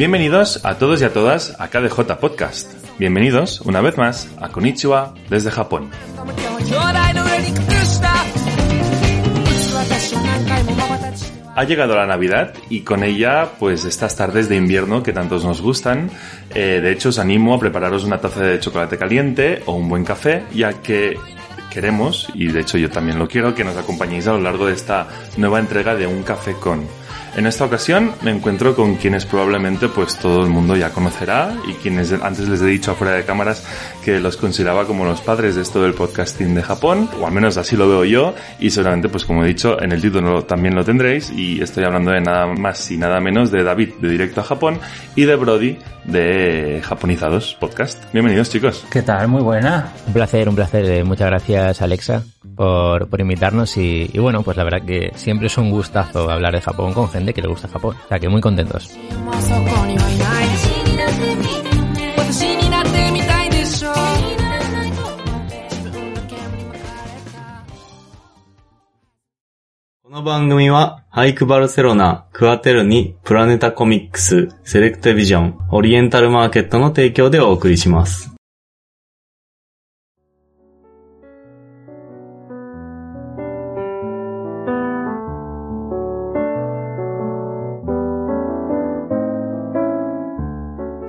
Bienvenidos a todos y a todas a KDJ Podcast. Bienvenidos una vez más a Konnichiwa desde Japón. Ha llegado la Navidad y con ella, pues estas tardes de invierno que tantos nos gustan. Eh, de hecho, os animo a prepararos una taza de chocolate caliente o un buen café, ya que queremos, y de hecho yo también lo quiero, que nos acompañéis a lo largo de esta nueva entrega de Un Café con. En esta ocasión me encuentro con quienes probablemente pues todo el mundo ya conocerá y quienes antes les he dicho afuera de cámaras que los consideraba como los padres de esto del podcasting de Japón, o al menos así lo veo yo, y seguramente pues como he dicho en el título también lo tendréis, y estoy hablando de nada más y nada menos de David de Directo a Japón y de Brody de Japonizados Podcast. Bienvenidos chicos. ¿Qué tal? Muy buena. Un placer, un placer. Eh, Muchas gracias Alexa por, por invitarnos y, y bueno, pues la verdad que siempre es un gustazo hablar de Japón con gente que le gusta Japón. O sea que muy contentos. こにはいない私になってみたいでしょこの番組は、ハイクバルセロナ、クアテルニ、プラネタコミックス、セレクトビジョン、オリエンタルマーケットの提供でお送りします。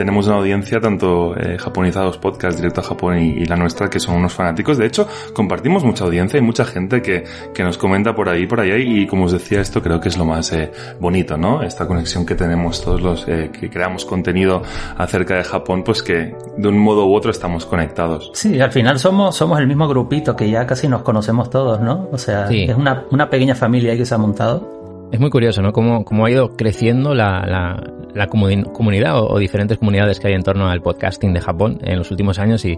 Tenemos una audiencia, tanto eh, Japonizados Podcast, Directo a Japón y, y la nuestra, que son unos fanáticos. De hecho, compartimos mucha audiencia y mucha gente que, que nos comenta por ahí, por allá. Y como os decía, esto creo que es lo más eh, bonito, ¿no? Esta conexión que tenemos todos los eh, que creamos contenido acerca de Japón, pues que de un modo u otro estamos conectados. Sí, al final somos, somos el mismo grupito que ya casi nos conocemos todos, ¿no? O sea, Sí. es una, una pequeña familia que se ha montado. Es muy curioso, ¿no? Cómo, cómo ha ido creciendo la, la, la comuni- comunidad o, o diferentes comunidades que hay en torno al podcasting de Japón en los últimos años y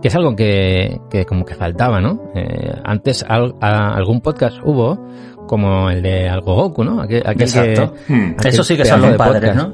que es algo que, que como que faltaba, ¿no? Eh, antes al- a- algún podcast hubo como el de Algo Goku, ¿no? Aquel, aquel que- Exacto. Hmm. aquel Eso sí que son los de padres, podcast.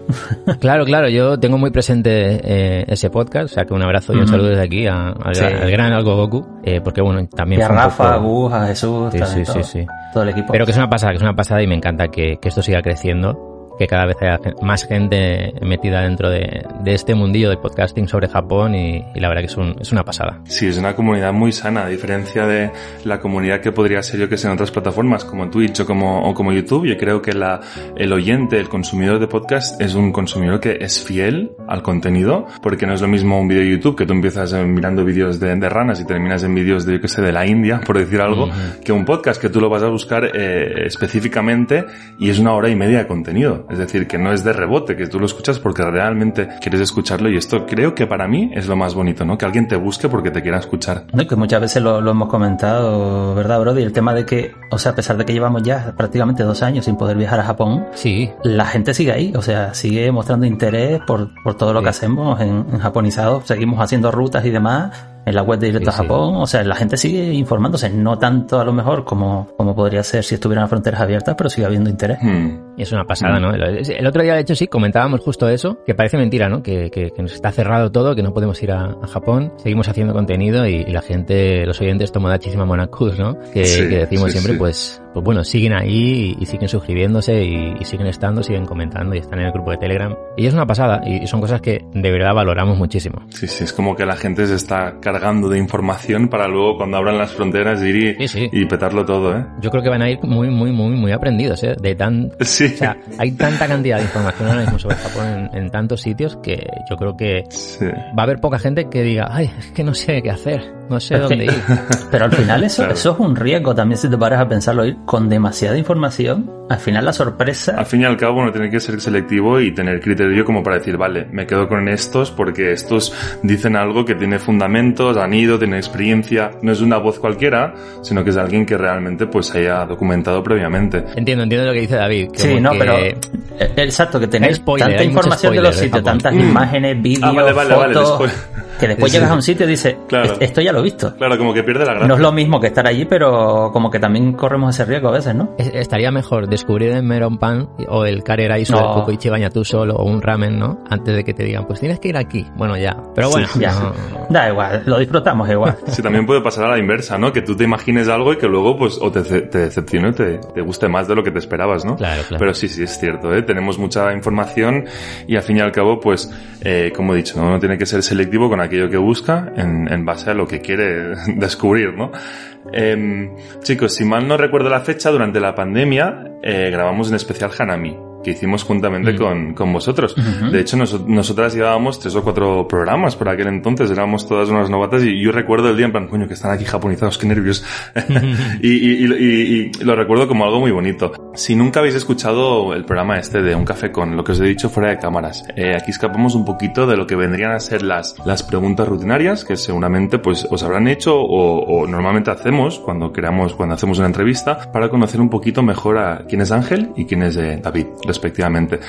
¿no? Claro, claro, yo tengo muy presente eh, ese podcast, o sea que un abrazo y un saludo desde aquí a- al, Sí. al gran Algo Goku, eh, porque bueno, también Y a Rafa, a Gus, a Jesús, Sí, sí, todo, sí, sí. todo el equipo. Pero que es una pasada, que es una pasada y me encanta que, que esto siga creciendo, que cada vez haya gen- más gente metida dentro de, de este mundillo de podcasting sobre Japón y, y la verdad que es, un- es una pasada. Sí, es una comunidad muy sana, a diferencia de la comunidad que podría ser yo que sé en otras plataformas como Twitch o como, o como YouTube. Yo creo que la, el oyente, el consumidor de podcast es un consumidor que es fiel al contenido, porque no es lo mismo un vídeo de YouTube que tú empiezas eh, mirando vídeos de, de ranas y terminas en vídeos de, yo que sé, de la India, por decir algo, que un podcast que tú lo vas a buscar eh, específicamente y es una hora y media de contenido. Es decir, que no es de rebote, que tú lo escuchas porque realmente quieres escucharlo y esto creo que para mí es lo más bonito, ¿no? Que alguien te busque porque te quiera escuchar. No, y que muchas veces lo, lo hemos comentado, ¿verdad, Brody? El tema de que, o sea, a pesar de que llevamos ya prácticamente dos años sin poder viajar a Japón, Sí, la gente sigue ahí, o sea, sigue mostrando interés por, por todo lo Sí. que hacemos en, en japonizado, seguimos haciendo rutas y demás en la web de Directo Sí, a sí. Japón, o sea, la gente sigue informándose, no tanto a lo mejor como, como podría ser si estuvieran las fronteras abiertas, pero sigue habiendo interés. Hmm. y es una pasada, ¿no? El, el otro día, de hecho, sí, comentábamos justo eso, que parece mentira, ¿no? Que, que, que nos está cerrado todo, que no podemos ir a, a Japón, seguimos haciendo contenido y, y la gente, los oyentes Tomodachi Monakus, ¿no? Que, Sí, que decimos sí, siempre, sí. pues, pues bueno, siguen ahí y, y siguen suscribiéndose y, y siguen estando, siguen comentando y están en el grupo de Telegram. Y es una pasada y, y son cosas que de verdad valoramos muchísimo. Sí, sí, es como que la gente se está cargando de información para luego cuando abran las fronteras ir y, Sí, sí. y petarlo todo, ¿eh? Yo creo que van a ir muy, muy, muy, muy aprendidos, ¿eh? De tan, Sí. o sea, hay tanta cantidad de información ahora mismo sobre Japón en, en tantos sitios que yo creo que Sí. va a haber poca gente que diga, ay, es que no sé qué hacer, no sé dónde ir. Pero al final eso, Claro. eso es un riesgo también si te paras a pensarlo, ir con demasiada información, al final la sorpresa... Al fin y al cabo uno tiene que ser selectivo y tener criterio como para decir, vale, me quedo con estos porque estos dicen algo que tiene fundamentos, han ido, tienen experiencia, no es una voz cualquiera, sino que es alguien que realmente pues haya documentado previamente. Entiendo, entiendo lo que dice David. Sí, no, que- pero eh, exacto, que tenéis spoiler, tanta información de los sitios, tantas Mm. imágenes, vídeos, Ah, vale, vale, vale, fotos, después- que después Sí. llegas a un sitio y dices, Claro. "Est- esto ya lo he visto. Claro, como que pierde la gracia. No es lo mismo que estar allí, pero como que también corremos ese riesgo a veces, ¿no? es- estaría mejor descubrir el melon pan o el kareraiso No. del kokoichi bañatu solo o un ramen, ¿no? Antes de que te digan, pues tienes que ir aquí. Bueno, ya. Pero bueno, Ya. no- Da igual, lo disfrutamos igual. Sí, también puede pasar a la inversa, ¿no? Que tú te imagines algo y que luego, pues, o te, te decepcione o te, te guste más de lo que te esperabas, ¿no? Claro, claro. Pero sí, sí, es cierto, ¿eh? Tenemos mucha información y al fin y al cabo, pues, eh, como he dicho, ¿no? uno tiene que ser selectivo con aquello que busca en, en base a lo que quiere descubrir, ¿no? Em, chicos, si mal no recuerdo la fecha, durante la pandemia eh, grabamos un especial Hanami que hicimos juntamente Mm. con, con vosotros. De hecho, nos- nosotras llevábamos tres o cuatro programas por aquel entonces, éramos todas unas novatas y yo recuerdo el día en plan, coño, que están aquí japonizados, qué nervios. y, y- y- y- y lo recuerdo como algo muy bonito. Si nunca habéis escuchado el programa este de Un Café con lo que os he dicho fuera de cámaras, eh, aquí escapamos un poquito de lo que vendrían a ser las, las preguntas rutinarias que seguramente pues os habrán hecho o, o normalmente hacemos cuando creamos, cuando hacemos una entrevista para conocer un poquito mejor a quién es Ángel y quién es eh, David, respectivamente.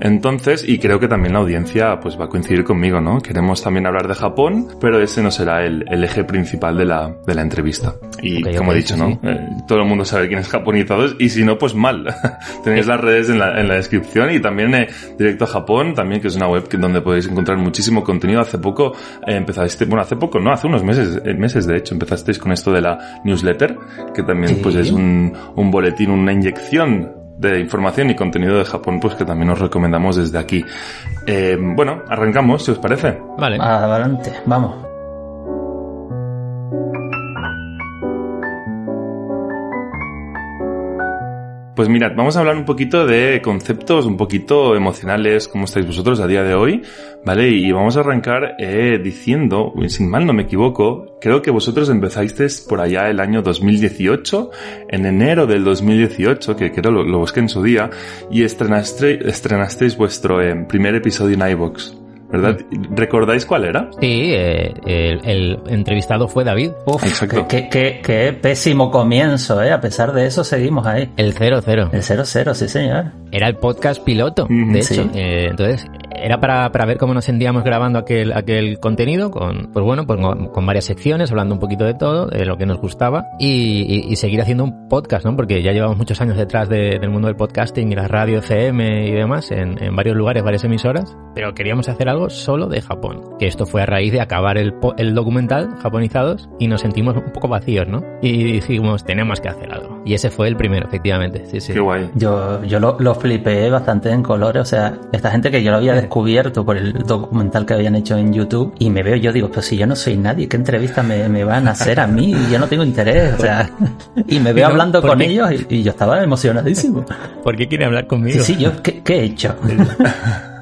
Entonces, y creo que también la audiencia pues va a coincidir conmigo, ¿no? Queremos también hablar de Japón, pero ese no será el, el eje principal de la, de la entrevista. Y Ok, como ok, he dicho, ¿no? sí. Eh, todo el mundo sabe quién es Japonizados y si no, pues mal. Tenéis las redes en la, en la descripción y también eh, Directo a Japón, también que es una web que, donde podéis encontrar muchísimo contenido. Hace poco eh, empezasteis, bueno, hace poco, no, hace unos meses, eh, meses de hecho, empezasteis con esto de la newsletter, que también Sí. pues es un, un boletín, una inyección de información y contenido de Japón, pues que también os recomendamos desde aquí. Eh, bueno, arrancamos, si os parece. Vale. Adelante, vamos. Pues mirad, vamos a hablar un poquito de conceptos un poquito emocionales, cómo estáis vosotros a día de hoy, ¿vale? Y vamos a arrancar eh, diciendo, sin mal no me equivoco, creo que vosotros empezasteis por allá el año 2018, en enero del 2018, que creo lo, lo busqué en su día, y estrenaste, estrenasteis vuestro eh, primer episodio en iVoox, ¿verdad? ¿Recordáis cuál era? Sí, eh, el, el entrevistado fue David. Uf, Exacto. qué, qué- qué pésimo comienzo, ¿eh? A pesar de eso, seguimos ahí. El 00. El 0-0, sí, señor. Era el podcast piloto, de sí. hecho. Eh, entonces, era para, para ver cómo nos sentíamos grabando aquel, aquel contenido, con, pues bueno, pues con, con varias secciones, hablando un poquito de todo, de lo que nos gustaba, y, y- y seguir haciendo un podcast, ¿no? Porque ya llevamos muchos años detrás de- del mundo del podcasting y la radio FM y demás, en, en varios lugares, varias emisoras, pero queríamos hacer algo solo de Japón. Que esto fue a raíz de acabar el, el documental, Japonizados, y nos sentimos un poco vacíos, ¿no? Y dijimos, tenemos que hacer algo. Y ese fue el primero, efectivamente. Sí, sí. Qué guay. Yo, yo lo, lo flipé bastante en colores, o sea, esta gente que yo lo había descubierto por el documental que habían hecho en YouTube y me veo, yo digo, pues si yo no soy nadie, ¿qué entrevista me, me van a hacer a mí? Yo no tengo interés, o sea, y me veo No, hablando ¿por con qué? ellos y, y yo estaba emocionadísimo. ¿Por qué quiere hablar conmigo? Sí, sí, yo, ¿qué, qué he hecho?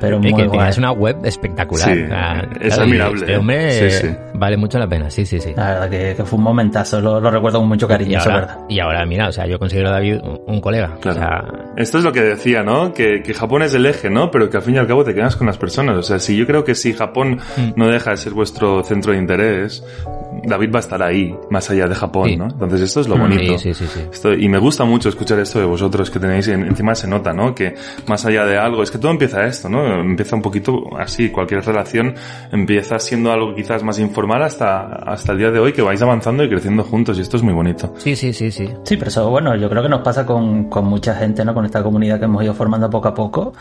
Pero muy que guay. tienes una web espectacular. Sí, sea, es claro, admirable, Este ¿eh? hombre Sí, eh, sí. vale mucho la pena, sí, sí, sí. La verdad que, que fue un momentazo, lo, lo recuerdo con mucho cariño, Y es ahora, verdad. y ahora, mira, o sea, yo considero a David un, un colega. Claro. O sea, Esto es lo que decía, ¿no? Que, que Japón es el eje, ¿no? Pero que al fin y al cabo te quedas con las personas. O sea, si yo creo que si Japón Mm. no deja de ser vuestro centro de interés, David va a estar ahí, más allá de Japón, Sí. ¿no? Entonces esto es lo bonito. sí, sí, sí, sí. Esto- y me gusta mucho escuchar esto de vosotros que tenéis, en- encima se nota, ¿no? Que más allá de algo, es que todo empieza esto, ¿no? Empieza un poquito así, cualquier relación empieza siendo algo quizás más informal hasta, hasta el día de hoy que vais avanzando y creciendo juntos y esto es muy bonito. Sí, sí, sí, sí. Sí, pero eso, bueno, yo creo que nos pasa con, con mucha gente, ¿no? Con esta comunidad que hemos ido formando poco a poco.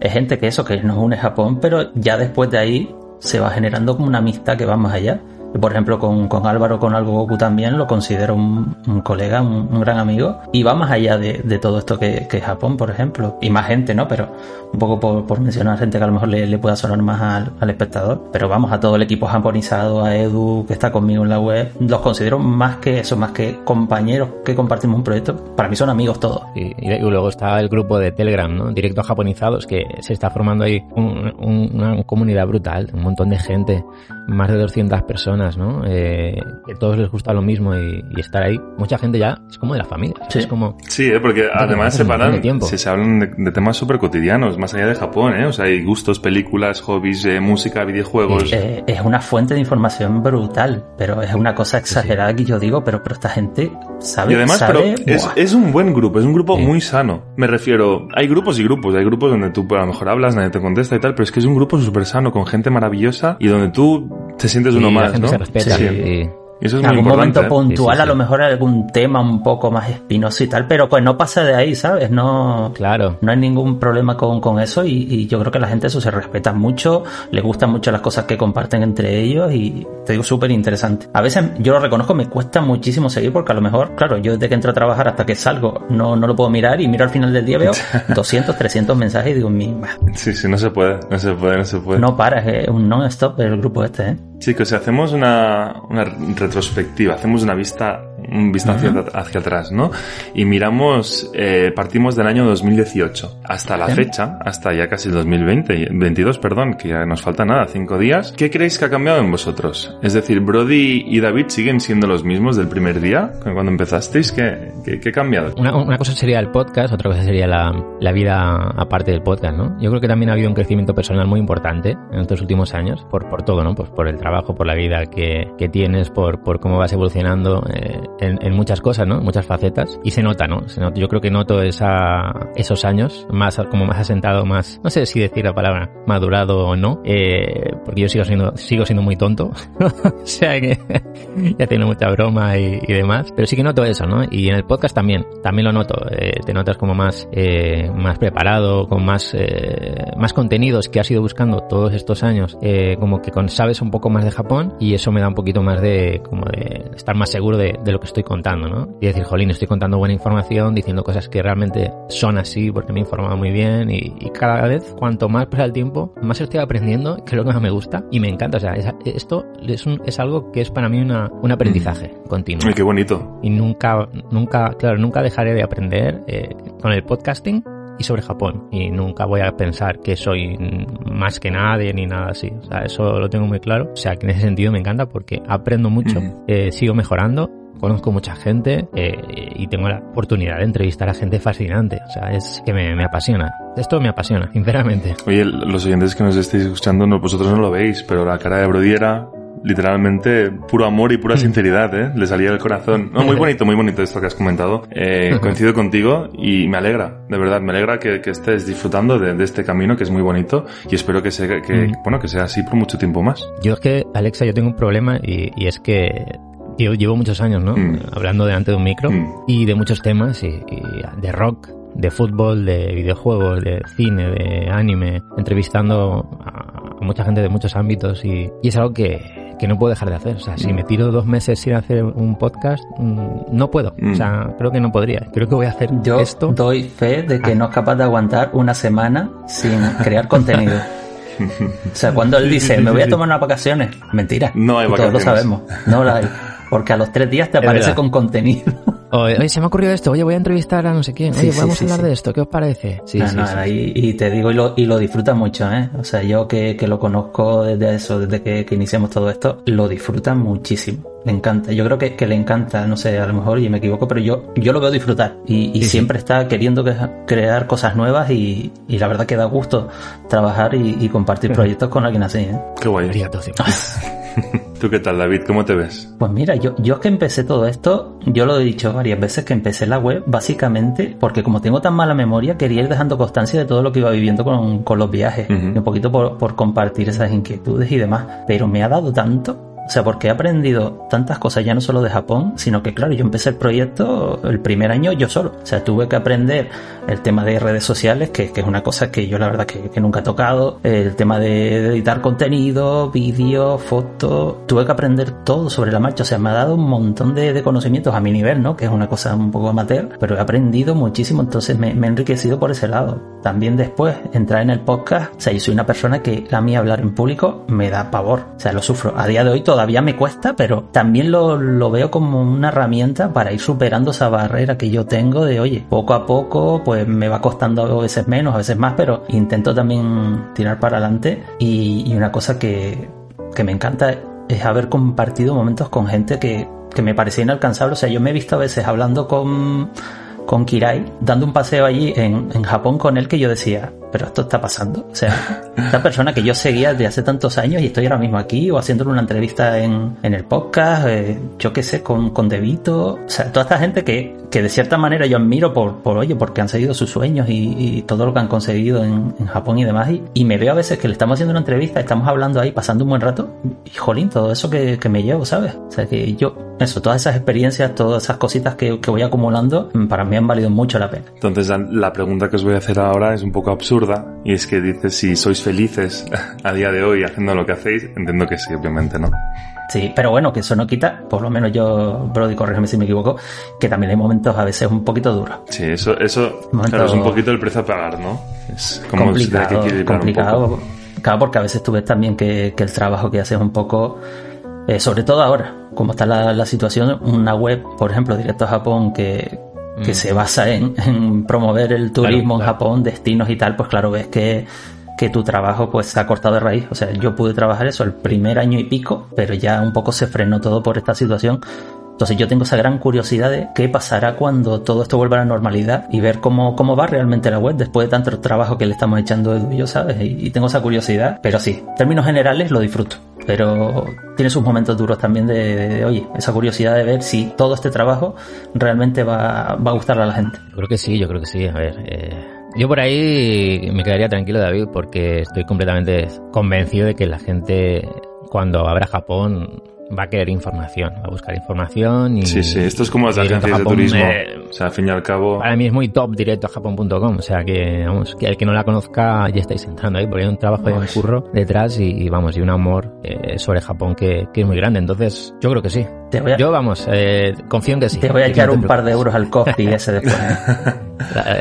Es gente que eso, que nos une Japón, pero ya después de ahí se va generando como una amistad que va más allá. Por ejemplo, con, con Álvaro, con Algo Goku también, lo considero un, un colega, un, un gran amigo. Y va más allá de, de todo esto que, que Japón, por ejemplo. Y más gente, ¿no? Pero un poco por, por mencionar gente que a lo mejor le, le pueda sonar más al, al espectador. Pero vamos, a todo el equipo japonizado, a Edu, que está conmigo en la web, los considero más que eso, más que compañeros que compartimos un proyecto. Para mí son amigos todos. Y, y luego está el grupo de Telegram, ¿no? Directo a Japonizados, que se está formando ahí un- una comunidad brutal, un montón de gente, más de 200 personas, ¿no? Eh, que a todos les gusta lo mismo y, y estar ahí. Mucha gente ya es como de la familia. Sí. Es como... Sí, ¿eh? porque además se paran, se, se hablan de, de temas súper cotidianos, más allá de Japón, ¿eh? O sea, hay gustos, películas, hobbies, eh, música, videojuegos. Eh, es una fuente de información brutal, pero es una cosa exagerada que yo digo, pero, pero esta gente sabe. Y además, pero sabe- es, un buen grupo, es un grupo Sí. muy sano. Me refiero, hay grupos y grupos, hay grupos donde tú a lo mejor hablas, nadie te contesta y tal, pero es que es un grupo súper sano, con gente maravillosa y donde tú te sientes uno más, ¿no? se respeta. Sí, y- Y eso es En muy algún momento ¿eh? puntual, Sí, sí, a lo mejor algún tema un poco más espinoso y tal, pero pues no pasa de ahí, ¿sabes? No, Claro. no hay ningún problema con, con eso y, y yo creo que la gente eso se respeta mucho, le gustan mucho las cosas que comparten entre ellos y te digo súper interesante. A veces yo lo reconozco, me cuesta muchísimo seguir porque a lo mejor, claro, yo desde que entro a trabajar hasta que salgo no, no lo puedo mirar y miro al final del día veo 200, 300 mensajes y digo, mi, Sí, sí, no se puede, no se puede, no se puede. no para, es un non-stop el grupo este, ¿eh? Chicos, si hacemos una, una retrospectiva, hacemos una vista, un vistazo hacia, hacia atrás, ¿no? Y miramos, eh, partimos del año 2018 hasta la fecha, hasta ya casi el 2020, 22, perdón, que ya nos falta nada, cinco días. ¿Qué creéis que ha cambiado en vosotros? Es decir, Brody y David siguen siendo los mismos del primer día, cuando empezasteis, ¿qué, qué, qué ha cambiado? Una, una cosa sería el podcast, otra cosa sería la, la vida aparte del podcast, ¿no? Yo creo que también ha habido un crecimiento personal muy importante en estos últimos años, por, por todo, ¿no? Pues por el trabajo, por la vida que, que tienes, por, por cómo vas evolucionando eh, en, en muchas cosas, ¿no? Muchas facetas. Y se nota, ¿no? Se nota, yo creo que noto esa, esos años, más como más asentado, más, no sé si decir la palabra madurado o no, eh, porque yo sigo siendo, sigo siendo muy tonto. o sea que ya tiene mucha broma y, y demás. Pero sí que noto eso, ¿no? Y en el podcast también, también lo noto. Eh, te notas como más, eh, más preparado, con más, eh, más contenidos que has ido buscando todos estos años. Eh, como que con, sabes un poco más de Japón y eso me da un poquito más de, como de estar más seguro de, de lo que estoy contando, ¿no? Y decir, jolín, estoy contando buena información, diciendo cosas que realmente son así porque me he informado muy bien y, y cada vez, cuanto más pasa el tiempo, más estoy aprendiendo, que es lo que más me gusta y me encanta. O sea, es- esto es, un- es algo que es para mí una, un aprendizaje continuo Ay, qué bonito. y nunca, nunca, claro, nunca dejaré de aprender eh, con el podcasting y sobre Japón. Y nunca voy a pensar que soy mm, más que nadie ni nada así. O sea, eso lo tengo muy claro. O sea, que en ese sentido me encanta porque aprendo mucho, eh, sigo mejorando. Conozco mucha gente eh, y tengo la oportunidad de entrevistar a gente fascinante. O sea, es que me, me apasiona. Esto me apasiona, sinceramente. Oye, los oyentes que nos estéis escuchando, no, vosotros no lo veis, pero la cara de Brody era literalmente puro amor y pura sinceridad, ¿eh? Le salía del corazón. No, muy bonito, muy bonito esto que has comentado. Eh, coincido contigo y me alegra, de verdad, me alegra que, que estés disfrutando de, de este camino que es muy bonito y espero que, sea, que, Mm. bueno, que sea así por mucho tiempo más. Yo es que, Alexa, yo tengo un problema y, y es que yo llevo muchos años, ¿no? Mm. Hablando delante de un micro Mm. y de muchos temas, y, y de rock, de fútbol, de videojuegos, de cine, de anime, entrevistando a, a mucha gente de muchos ámbitos y, y es algo que, que no puedo dejar de hacer. O sea, si me tiro dos meses sin hacer un podcast, mm, no puedo. Mm. O sea, creo que no podría. Creo que voy a hacer Yo esto. doy fe de que no es capaz de aguantar una semana sin crear contenido. O sea, cuando él dice, me voy a tomar unas vacaciones, mentira. No hay Y Todos lo vacaciones. sabemos. No la hay. Porque a los tres días te aparece con contenido. Oye, oye, se me ha ocurrido esto. Oye, voy a entrevistar a no sé quién. Oye, sí, vamos sí, a hablar sí. de esto. ¿Qué os parece? Sí, No, sí, no, sí, ahí- y te digo, y lo, y lo disfruta mucho, ¿eh? O sea, yo que, que lo conozco desde eso, desde que, que iniciamos todo esto, lo disfruta muchísimo. Le encanta. Yo creo que, que le encanta, no sé, a lo mejor y me equivoco, pero yo, yo lo veo disfrutar. Y, y Sí, sí. siempre está queriendo que- crear cosas nuevas y, y la verdad que da gusto trabajar y, y compartir proyectos con alguien así, ¿eh? Qué guay. ¿Tú qué tal, David? ¿Cómo te ves? Pues mira, yo, yo es que empecé todo esto, yo lo he dicho varias veces que empecé la web básicamente porque como tengo tan mala memoria quería ir dejando constancia de todo lo que iba viviendo con, con los viajes, y un poquito por, por compartir esas inquietudes y demás, pero me ha dado tanto. O sea, porque he aprendido tantas cosas ya no solo de Japón, sino que claro, yo empecé el proyecto el primer año yo solo. O sea, tuve que aprender el tema de redes sociales, que, que es una cosa que yo la verdad que, nunca he tocado, el tema de, editar contenido, vídeos, fotos, tuve que aprender todo sobre la marcha. O sea, me ha dado un montón de, de conocimientos a mi nivel, ¿no? Que es una cosa un poco amateur, pero he aprendido muchísimo, entonces me, me he enriquecido por ese lado. También después, entrar en el podcast, o sea, yo soy una persona que a mí hablar en público me da pavor, o sea, lo sufro. A día de hoy todavía me cuesta, pero también lo, lo veo como una herramienta para ir superando esa barrera que yo tengo de, oye, poco a poco, pues me va costando a veces menos, a veces más, pero intento también tirar para adelante. Y, una cosa que, que me encanta es haber compartido momentos con gente que, que me parecía inalcanzable. O sea, yo me he visto a veces hablando con con Kirai, dando un paseo allí en, en Japón con él que yo decía, pero esto está pasando. O sea, esta persona que yo seguía desde hace tantos años y estoy ahora mismo aquí o haciéndole una entrevista en, en el podcast, eh, yo qué sé, con, con Devito. O sea, toda esta gente que, que de cierta manera yo admiro por, por oye, porque han seguido sus sueños y, y todo lo que han conseguido en, en Japón y demás. Y, y, me veo a veces que le estamos haciendo una entrevista, estamos hablando ahí, pasando un buen rato. Y jolín, todo eso que, que me llevo, ¿sabes? O sea, que yo, eso, todas esas experiencias, todas esas cositas que, que voy acumulando, para mí han valido mucho la pena. Entonces, la pregunta que os voy a hacer ahora es un poco absurda y es que dices si sois felices a día de hoy haciendo lo que hacéis, entiendo que sí, obviamente, ¿no? Sí, pero bueno, que eso no quita, por lo menos yo, Brody, corrígeme si me equivoco, que también hay momentos a veces un poquito duros. Sí, eso, eso claro, es un poquito el precio a pagar, ¿no? Es como complicado, que complicado, claro, porque a veces tú ves también que, que el trabajo que haces es un poco, eh, sobre todo ahora, como está la, la situación, una web, por ejemplo, directo a Japón, que, que mm. se basa en, en, promover el turismo claro, en Japón, destinos y tal, pues claro, ves que, que tu trabajo pues se ha cortado de raíz. O sea, yo pude trabajar eso el primer año y pico, pero ya un poco se frenó todo por esta situación. Entonces yo tengo esa gran curiosidad de qué pasará cuando todo esto vuelva a la normalidad y ver cómo, cómo va realmente la web después de tanto trabajo que le estamos echando Edu y yo, ¿sabes? Y, y tengo esa curiosidad, pero sí, en términos generales lo disfruto pero tiene sus momentos duros también de, de, de, oye, esa curiosidad de ver si todo este trabajo realmente va, va a gustarle a la gente. Yo creo que sí, yo creo que sí. A ver, eh, yo por ahí me quedaría tranquilo, David, porque estoy completamente convencido de que la gente, cuando abra Japón, va a querer información, va a buscar información y... Sí, sí, esto es como las agencias de turismo. Eh, o sea, al fin y al cabo... Para mí es muy top directo a japón.com, o sea que, vamos, que el que no la conozca ya estáis entrando ahí, porque hay un trabajo y un curro detrás y, y, vamos, y un amor eh, sobre Japón que, que, es muy grande, entonces yo creo que sí. A, yo, vamos, eh, confío en que sí. Te voy a echar no un par de euros al coffee ese después.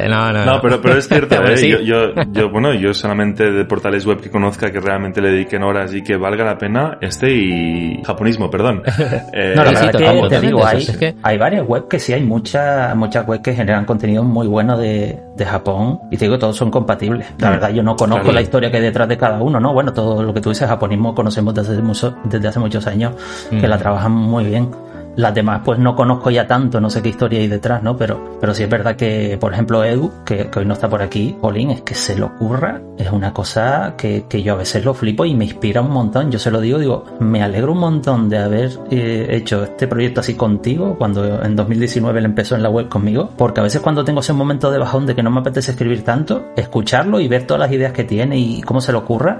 no, no, no, pero, pero es cierto, ¿eh? sí. yo, yo, yo, bueno, yo solamente de portales web que conozca que realmente le dediquen horas y que valga la pena este y japonismo, perdón. Eh, no, la verdad que te digo, hay, es que... hay varias web que sí, hay muchas muchas webs que generan contenido muy bueno de, de Japón y te digo, todos son compatibles. La verdad, yo no conozco claro. la historia que hay detrás de cada uno, ¿no? Bueno, todo lo que tú dices, japonismo conocemos desde, mucho, desde hace muchos años, mm. que la trabajan muy bien. Las demás, pues no conozco ya tanto, no sé qué historia hay detrás, ¿no? Pero, pero sí es verdad que, por ejemplo, Edu, que, hoy no está por aquí, Pauline, es que se lo ocurra, es una cosa que, que, yo a veces lo flipo y me inspira un montón. Yo se lo digo, digo, me alegro un montón de haber eh, hecho este proyecto así contigo, cuando en 2019 él empezó en la web conmigo, porque a veces cuando tengo ese momento de bajón de que no me apetece escribir tanto, escucharlo y ver todas las ideas que tiene y cómo se le ocurra,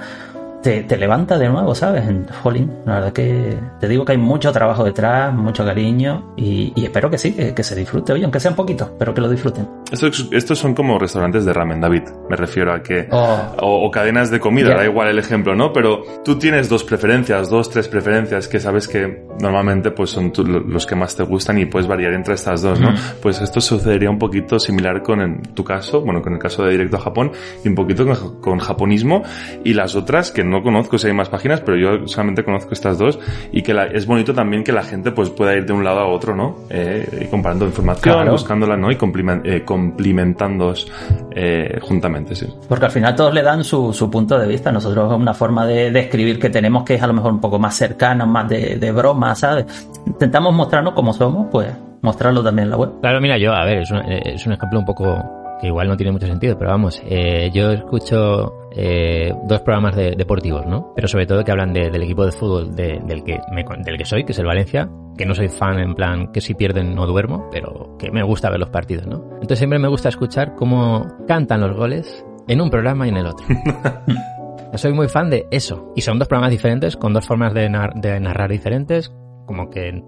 te, te, levanta de nuevo, ¿sabes? En Jolín, la verdad que te digo que hay mucho trabajo detrás, mucho cariño y, y espero que sí, que, que, se disfrute, oye, aunque sea un poquito, pero que lo disfruten. Estos, estos son como restaurantes de ramen, David, me refiero a que... Oh. O, o, cadenas de comida, yeah. da igual el ejemplo, ¿no? Pero tú tienes dos preferencias, dos, tres preferencias que sabes que normalmente pues son los que más te gustan y puedes variar entre estas dos, ¿no? Mm. Pues esto sucedería un poquito similar con en tu caso, bueno, con el caso de Directo a Japón y un poquito con, con japonismo y las otras que no conozco si hay más páginas, pero yo solamente conozco estas dos y que la, es bonito también que la gente pues pueda ir de un lado a otro, ¿no? Eh, comparando información, claro. buscándola, ¿no? Y compliment, eh, complementándoos eh, juntamente, sí. Porque al final todos le dan su, su punto de vista. Nosotros una forma de, de, escribir que tenemos que es a lo mejor un poco más cercana, más de, de broma, ¿sabes? Intentamos mostrarnos como somos, pues mostrarlo también en la web. Claro, mira, yo, a ver, es un, es un ejemplo un poco que igual no tiene mucho sentido, pero vamos, eh, yo escucho eh, dos programas de, deportivos, ¿no? Pero sobre todo que hablan de, del equipo de fútbol de, del, que me, del que soy, que es el Valencia, que no soy fan en plan que si pierden no duermo, pero que me gusta ver los partidos, ¿no? Entonces siempre me gusta escuchar cómo cantan los goles en un programa y en el otro. soy muy fan de eso. Y son dos programas diferentes, con dos formas de, nar de narrar diferentes, como que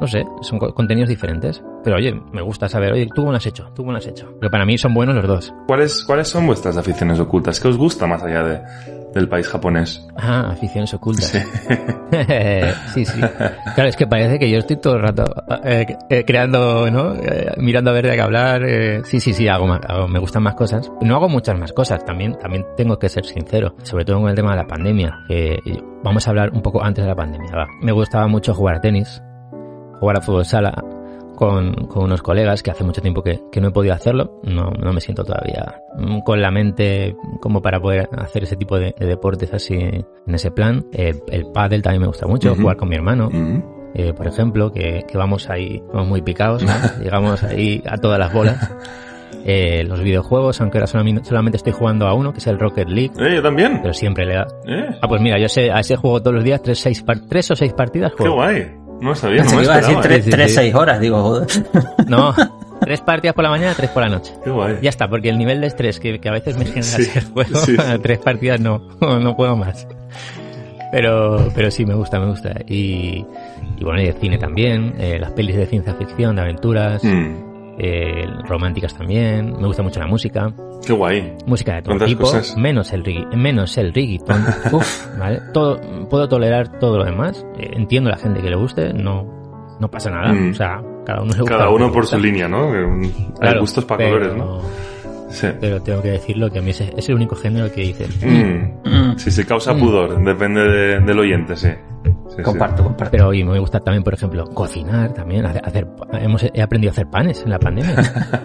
no sé, son contenidos diferentes. Pero oye, me gusta saber, oye, tú cómo has hecho, tú cómo has hecho. Pero para mí son buenos los dos. ¿Cuáles, cuáles son vuestras aficiones ocultas? ¿Qué os gusta más allá de, del país japonés? Ah, aficiones ocultas. Sí. sí, sí. Claro, es que parece que yo estoy todo el rato eh, eh, creando, ¿no? Eh, mirando a ver de qué hablar. Eh. sí, sí, sí, hago, más, hago, me gustan más cosas. No hago muchas más cosas, también, también tengo que ser sincero. Sobre todo con el tema de la pandemia. Que vamos a hablar un poco antes de la pandemia. Va. Me gustaba mucho jugar a tenis jugar a fútbol sala con, con, unos colegas que hace mucho tiempo que, que no he podido hacerlo. No, no, me siento todavía con la mente como para poder hacer ese tipo de, de deportes así en ese plan. Eh, el pádel también me gusta mucho, uh -huh. jugar con mi hermano. Uh -huh. eh, por ejemplo, que, que vamos ahí, vamos muy picados, ¿no? llegamos ahí a todas las bolas. Eh, los videojuegos, aunque ahora solamente, solamente estoy jugando a uno, que es el Rocket League, Eh, yo también. pero siempre le da. Eh, Ah, pues mira, yo sé, a ese juego todos los días, tres, seis tres o seis partidas qué juego. guay. No sabía, no Pensé me iba a decir esperaba. tres, Sí, sí, tres, sí. seis horas, digo, joder. No, tres partidas por la mañana, tres por la noche. Qué guay. Ya está, porque el nivel de estrés que, que a veces me genera Sí, ese juego, sí, sí. tres partidas no, no puedo más. Pero, pero sí, me gusta, me gusta. Y, y bueno, y de cine también, eh, las pelis de ciencia ficción, de aventuras, Mm, eh, románticas también. Me gusta mucho la música, qué guay. música de todo ¿Cuántas tipo, cosas? menos el reggae- menos el reggaeton. Uf, ¿vale? Todo, puedo tolerar todo lo demás. Eh, entiendo a la gente que le guste, no, no pasa nada. Mm. O sea, cada uno le gusta Cada uno por gusta. su línea, ¿no? Hay gustos para pero- colores, ¿no? Sí. Pero tengo que decirlo que a mí es, es el único género que dice. Mm. Mm, Sí, sí, causa Mm. pudor. Depende de- del oyente, sí. Sí, sí. comparto, comparto. Pero oye, me gusta también, por ejemplo, cocinar también, hacer, hacer- hemos, he aprendido a hacer panes en la pandemia.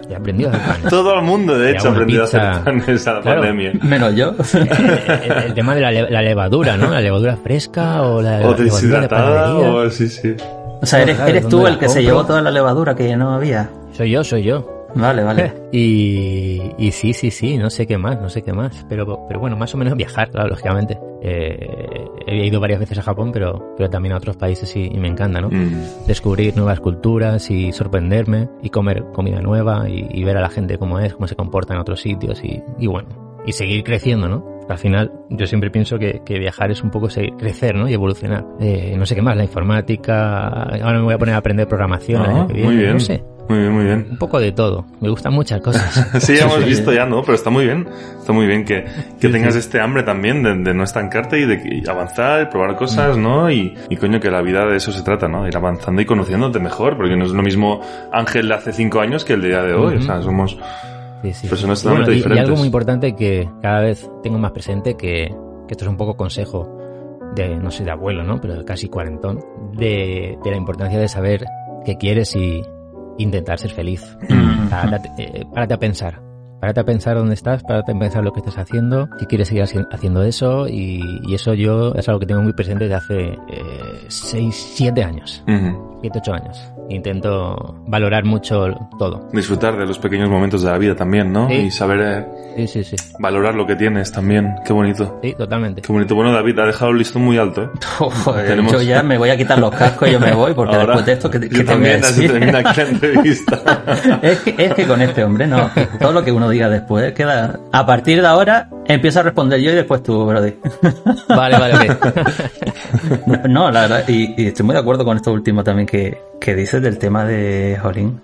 he aprendido a hacer panes. Todo el mundo, de Y hecho, ha aprendido a hacer panes a la Claro. pandemia. Menos yo. el, el tema de la, le- la levadura, ¿no? La levadura fresca o la, O levadura de panadería. o sí, sí. O sea, eres, eres ¿dónde tú el que se llevó toda la levadura que no había. Soy yo, soy yo. Vale, vale. Y, y sí, sí, sí, no sé qué más, no sé qué más. Pero, pero bueno, más o menos viajar, claro, lógicamente. Eh, he ido varias veces a Japón, pero, pero también a otros países y, y me encanta, ¿no? Mm. descubrir nuevas culturas y sorprenderme y comer comida nueva y, y ver a la gente cómo es, cómo se comporta en otros sitios y, y bueno, y seguir creciendo, ¿no? Al final yo siempre pienso que, que viajar es un poco seguir, crecer, ¿no? Y evolucionar. Eh, no sé qué más, la informática, ahora me voy a poner a aprender programación Ah, que viene, muy bien. no sé, Muy bien, muy bien. un poco de todo, me gustan muchas cosas. Sí, ya hemos visto ya, ¿no? Pero está muy bien. Está muy bien que, que Sí, tengas sí. este hambre también de, de no estancarte y de y avanzar, probar cosas, Mm. ¿no? Y, y coño, que la vida de eso se trata, ¿no? Ir avanzando y conociéndote mejor, porque no es lo mismo Ángel de hace cinco años que el día de hoy. O sea, somos... Sí, sí. Personas Y bueno, algo muy importante que cada vez tengo más presente, que, que esto es un poco consejo de, no sé, de abuelo, ¿no? Pero de casi cuarentón, de, de la importancia de saber qué quieres y intentar ser feliz. Mm. Párate, eh, párate a pensar. Párate a pensar dónde estás, párate a pensar lo que estás haciendo, si quieres seguir haci- haciendo eso, y, y eso yo es algo que tengo muy presente desde hace 6, 7 años. 7, 8 años. Intento valorar mucho todo. Disfrutar de los pequeños momentos de la vida también, ¿no? Sí. Y saber eh, Sí, sí, sí. valorar lo que tienes también. Qué bonito. Sí, totalmente. Qué bonito. Bueno, David ha dejado el listón muy alto, ¿eh? Joder, Tenemos- Yo ya me voy a quitar los cascos y yo me voy, porque Ahora, después de esto, ¿qué, qué yo te voy a también, así decir? termina aquí la entrevista. es, que, es que con este hombre, no. Todo lo que uno diga después queda. A partir de ahora, empiezo a responder yo y después tú, Brody. Vale, vale, ok. No, la verdad, y, y estoy muy de acuerdo con esto último también que, que dices del tema de Jolín.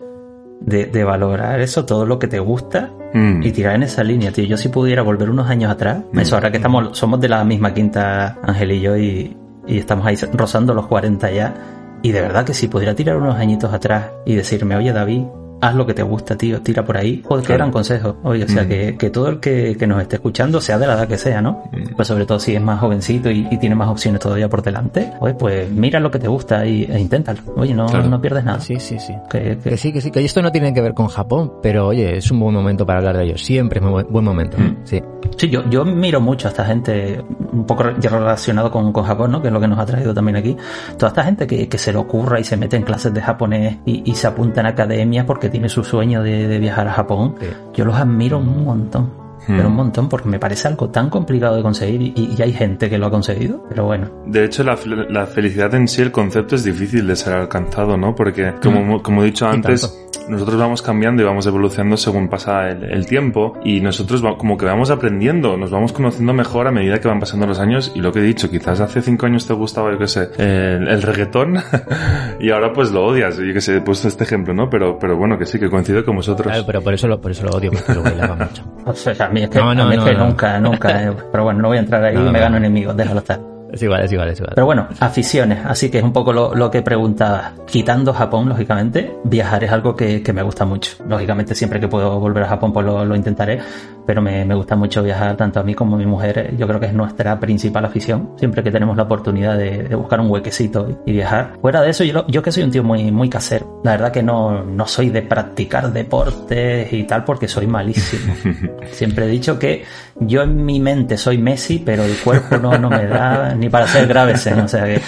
De, de valorar eso, todo lo que te gusta Mm. y tirar en esa línea, tío. Yo si pudiera volver unos años atrás, Mm. eso ahora que estamos, somos de la misma quinta, Ángel y yo, y, y estamos ahí rozando los 40 ya. Y de verdad que si pudiera tirar unos añitos atrás y decirme, oye David, haz lo que te gusta, tío, tira por ahí. Joder, qué Claro. gran consejo. Oye, o sea, Mm. que, que todo el que, que nos esté escuchando, sea de la edad que sea, ¿no? Mm. Pues sobre todo si es más jovencito y, y tiene más opciones todavía por delante, oye, pues mira lo que te gusta y, e inténtalo. Oye, no, Claro. no pierdes nada. Sí, sí, sí. Que- que- Que sí, que sí, que esto no tiene que ver con Japón, pero oye, es un buen momento para hablar de ello. Siempre es un buen buen momento. Mm. Sí. Sí, yo, yo miro mucho a esta gente, un poco relacionado con, con Japón, ¿no? Que es lo que nos ha traído también aquí. Toda esta gente que, que se le ocurra y se mete en clases de japonés y, y se apunta en academias porque tiene su sueño de, de viajar a Japón. Sí. Yo los admiro un montón. Pero un montón, porque me parece algo tan complicado de conseguir y, y hay gente que lo ha conseguido. Pero bueno, De hecho, la, la felicidad en sí, el concepto es difícil de ser alcanzado, ¿no? Porque, como, como he dicho antes, nosotros vamos cambiando y vamos evolucionando según pasa el, el tiempo y nosotros va- como que vamos aprendiendo, nos vamos conociendo mejor a medida que van pasando los años y lo que he dicho, quizás hace cinco años te gustaba, yo qué sé, el, el reggaetón y ahora pues lo odias, yo qué sé, he puesto este ejemplo, ¿no? Pero, pero bueno, que sí, que coincido con vosotros. Claro, pero por eso lo, por eso lo odio, porque lo bailaba mucho. o sea, a mí es que, No, no, a mí es que nunca, nunca. eh, pero bueno, no voy a entrar ahí y me no. gano enemigos, déjalo estar. Es igual, es igual, es igual. Pero bueno, aficiones, así que es un poco lo, lo que preguntaba. Quitando Japón, lógicamente, viajar es algo que, que me gusta mucho. Lógicamente, siempre que puedo volver a Japón, pues lo, lo intentaré, pero me, me gusta mucho viajar, tanto a mí como a mi mujer. Yo creo que es nuestra principal afición, siempre que tenemos la oportunidad de, de buscar un huequecito y, y viajar. Fuera de eso, yo, lo- yo que soy un tío muy, muy casero, la verdad que no, no soy de practicar deportes y tal, porque soy malísimo. Siempre he dicho que yo en mi mente soy Messi, pero el cuerpo no, no me da ni para ser Gravesen, o sea que...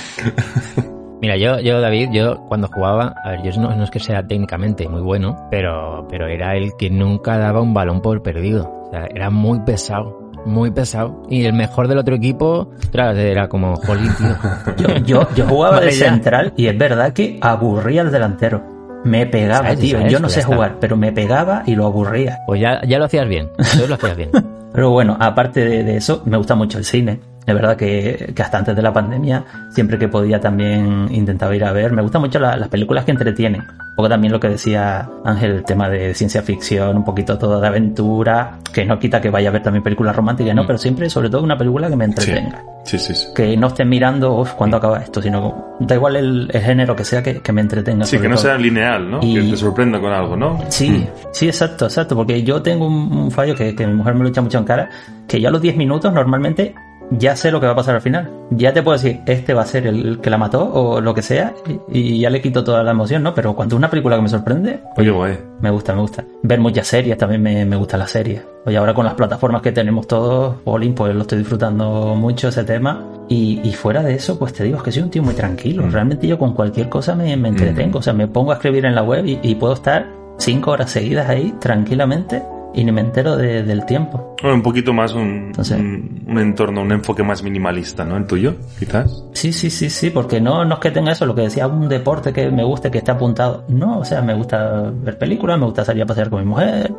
Mira, yo, yo, David, yo cuando jugaba, a ver, yo no, no es que sea técnicamente muy bueno, pero, pero era el que nunca daba un balón por perdido. O sea, era muy pesado, muy pesado. Y el mejor del otro equipo, era como, jolín, tío. Yo, yo, yo jugaba de ya. central y es verdad que aburría al delantero. Me pegaba, ¿Sabes? tío. ¿Sabes? Yo no Ya sé está. jugar, pero me pegaba y lo aburría. Pues ya, ya lo hacías bien, lo hacías bien. Pero bueno, aparte de, de eso, me gusta mucho el cine. Es verdad que, que hasta antes de la pandemia, siempre que podía también intentaba ir a ver. Me gustan mucho la- las películas que entretienen. Un poco también lo que decía Ángel, el tema de ciencia ficción, un poquito todo de aventura, que no quita que vaya a ver también películas románticas, ¿no? Mm. Pero siempre, sobre todo, una película que me entretenga. sí, sí. sí. Que no esté mirando, uff, ¿cuándo acaba esto? Sino, da igual el, el género que sea, que, que me entretenga. Sí, que no todo. sea lineal, ¿no? Y- Que te sorprenda con algo, ¿no? Sí, sí, exacto, exacto. Porque yo tengo un, un fallo que, que mi mujer me lo echa mucho en cara, que yo a los 10 minutos normalmente ya sé lo que va a pasar al final. Ya te puedo decir, este va a ser el que la mató o lo que sea, y, ya le quito toda la emoción, ¿no? Pero cuando es una película que me sorprende, Oye, guay. me gusta, me gusta. Ver muchas series, también me, me gustan las series. Oye, ahora con las plataformas que tenemos todos, Polin, pues lo estoy disfrutando mucho ese tema. Y, y fuera de eso, pues te digo, es que soy un tío muy tranquilo. Mm. Realmente yo con cualquier cosa me, me entretengo. O sea, me pongo a escribir en la web y, y puedo estar cinco horas seguidas ahí tranquilamente y ni me entero de- del tiempo. Bueno, un poquito más un, Entonces- un, un entorno, un enfoque más minimalista, ¿no? El tuyo, quizás. Sí, sí, sí, sí, porque no, no es que tenga eso, lo que decía, un deporte que me guste, que esté apuntado. No, o sea, me gusta ver películas, me gusta salir a pasear con mi mujer,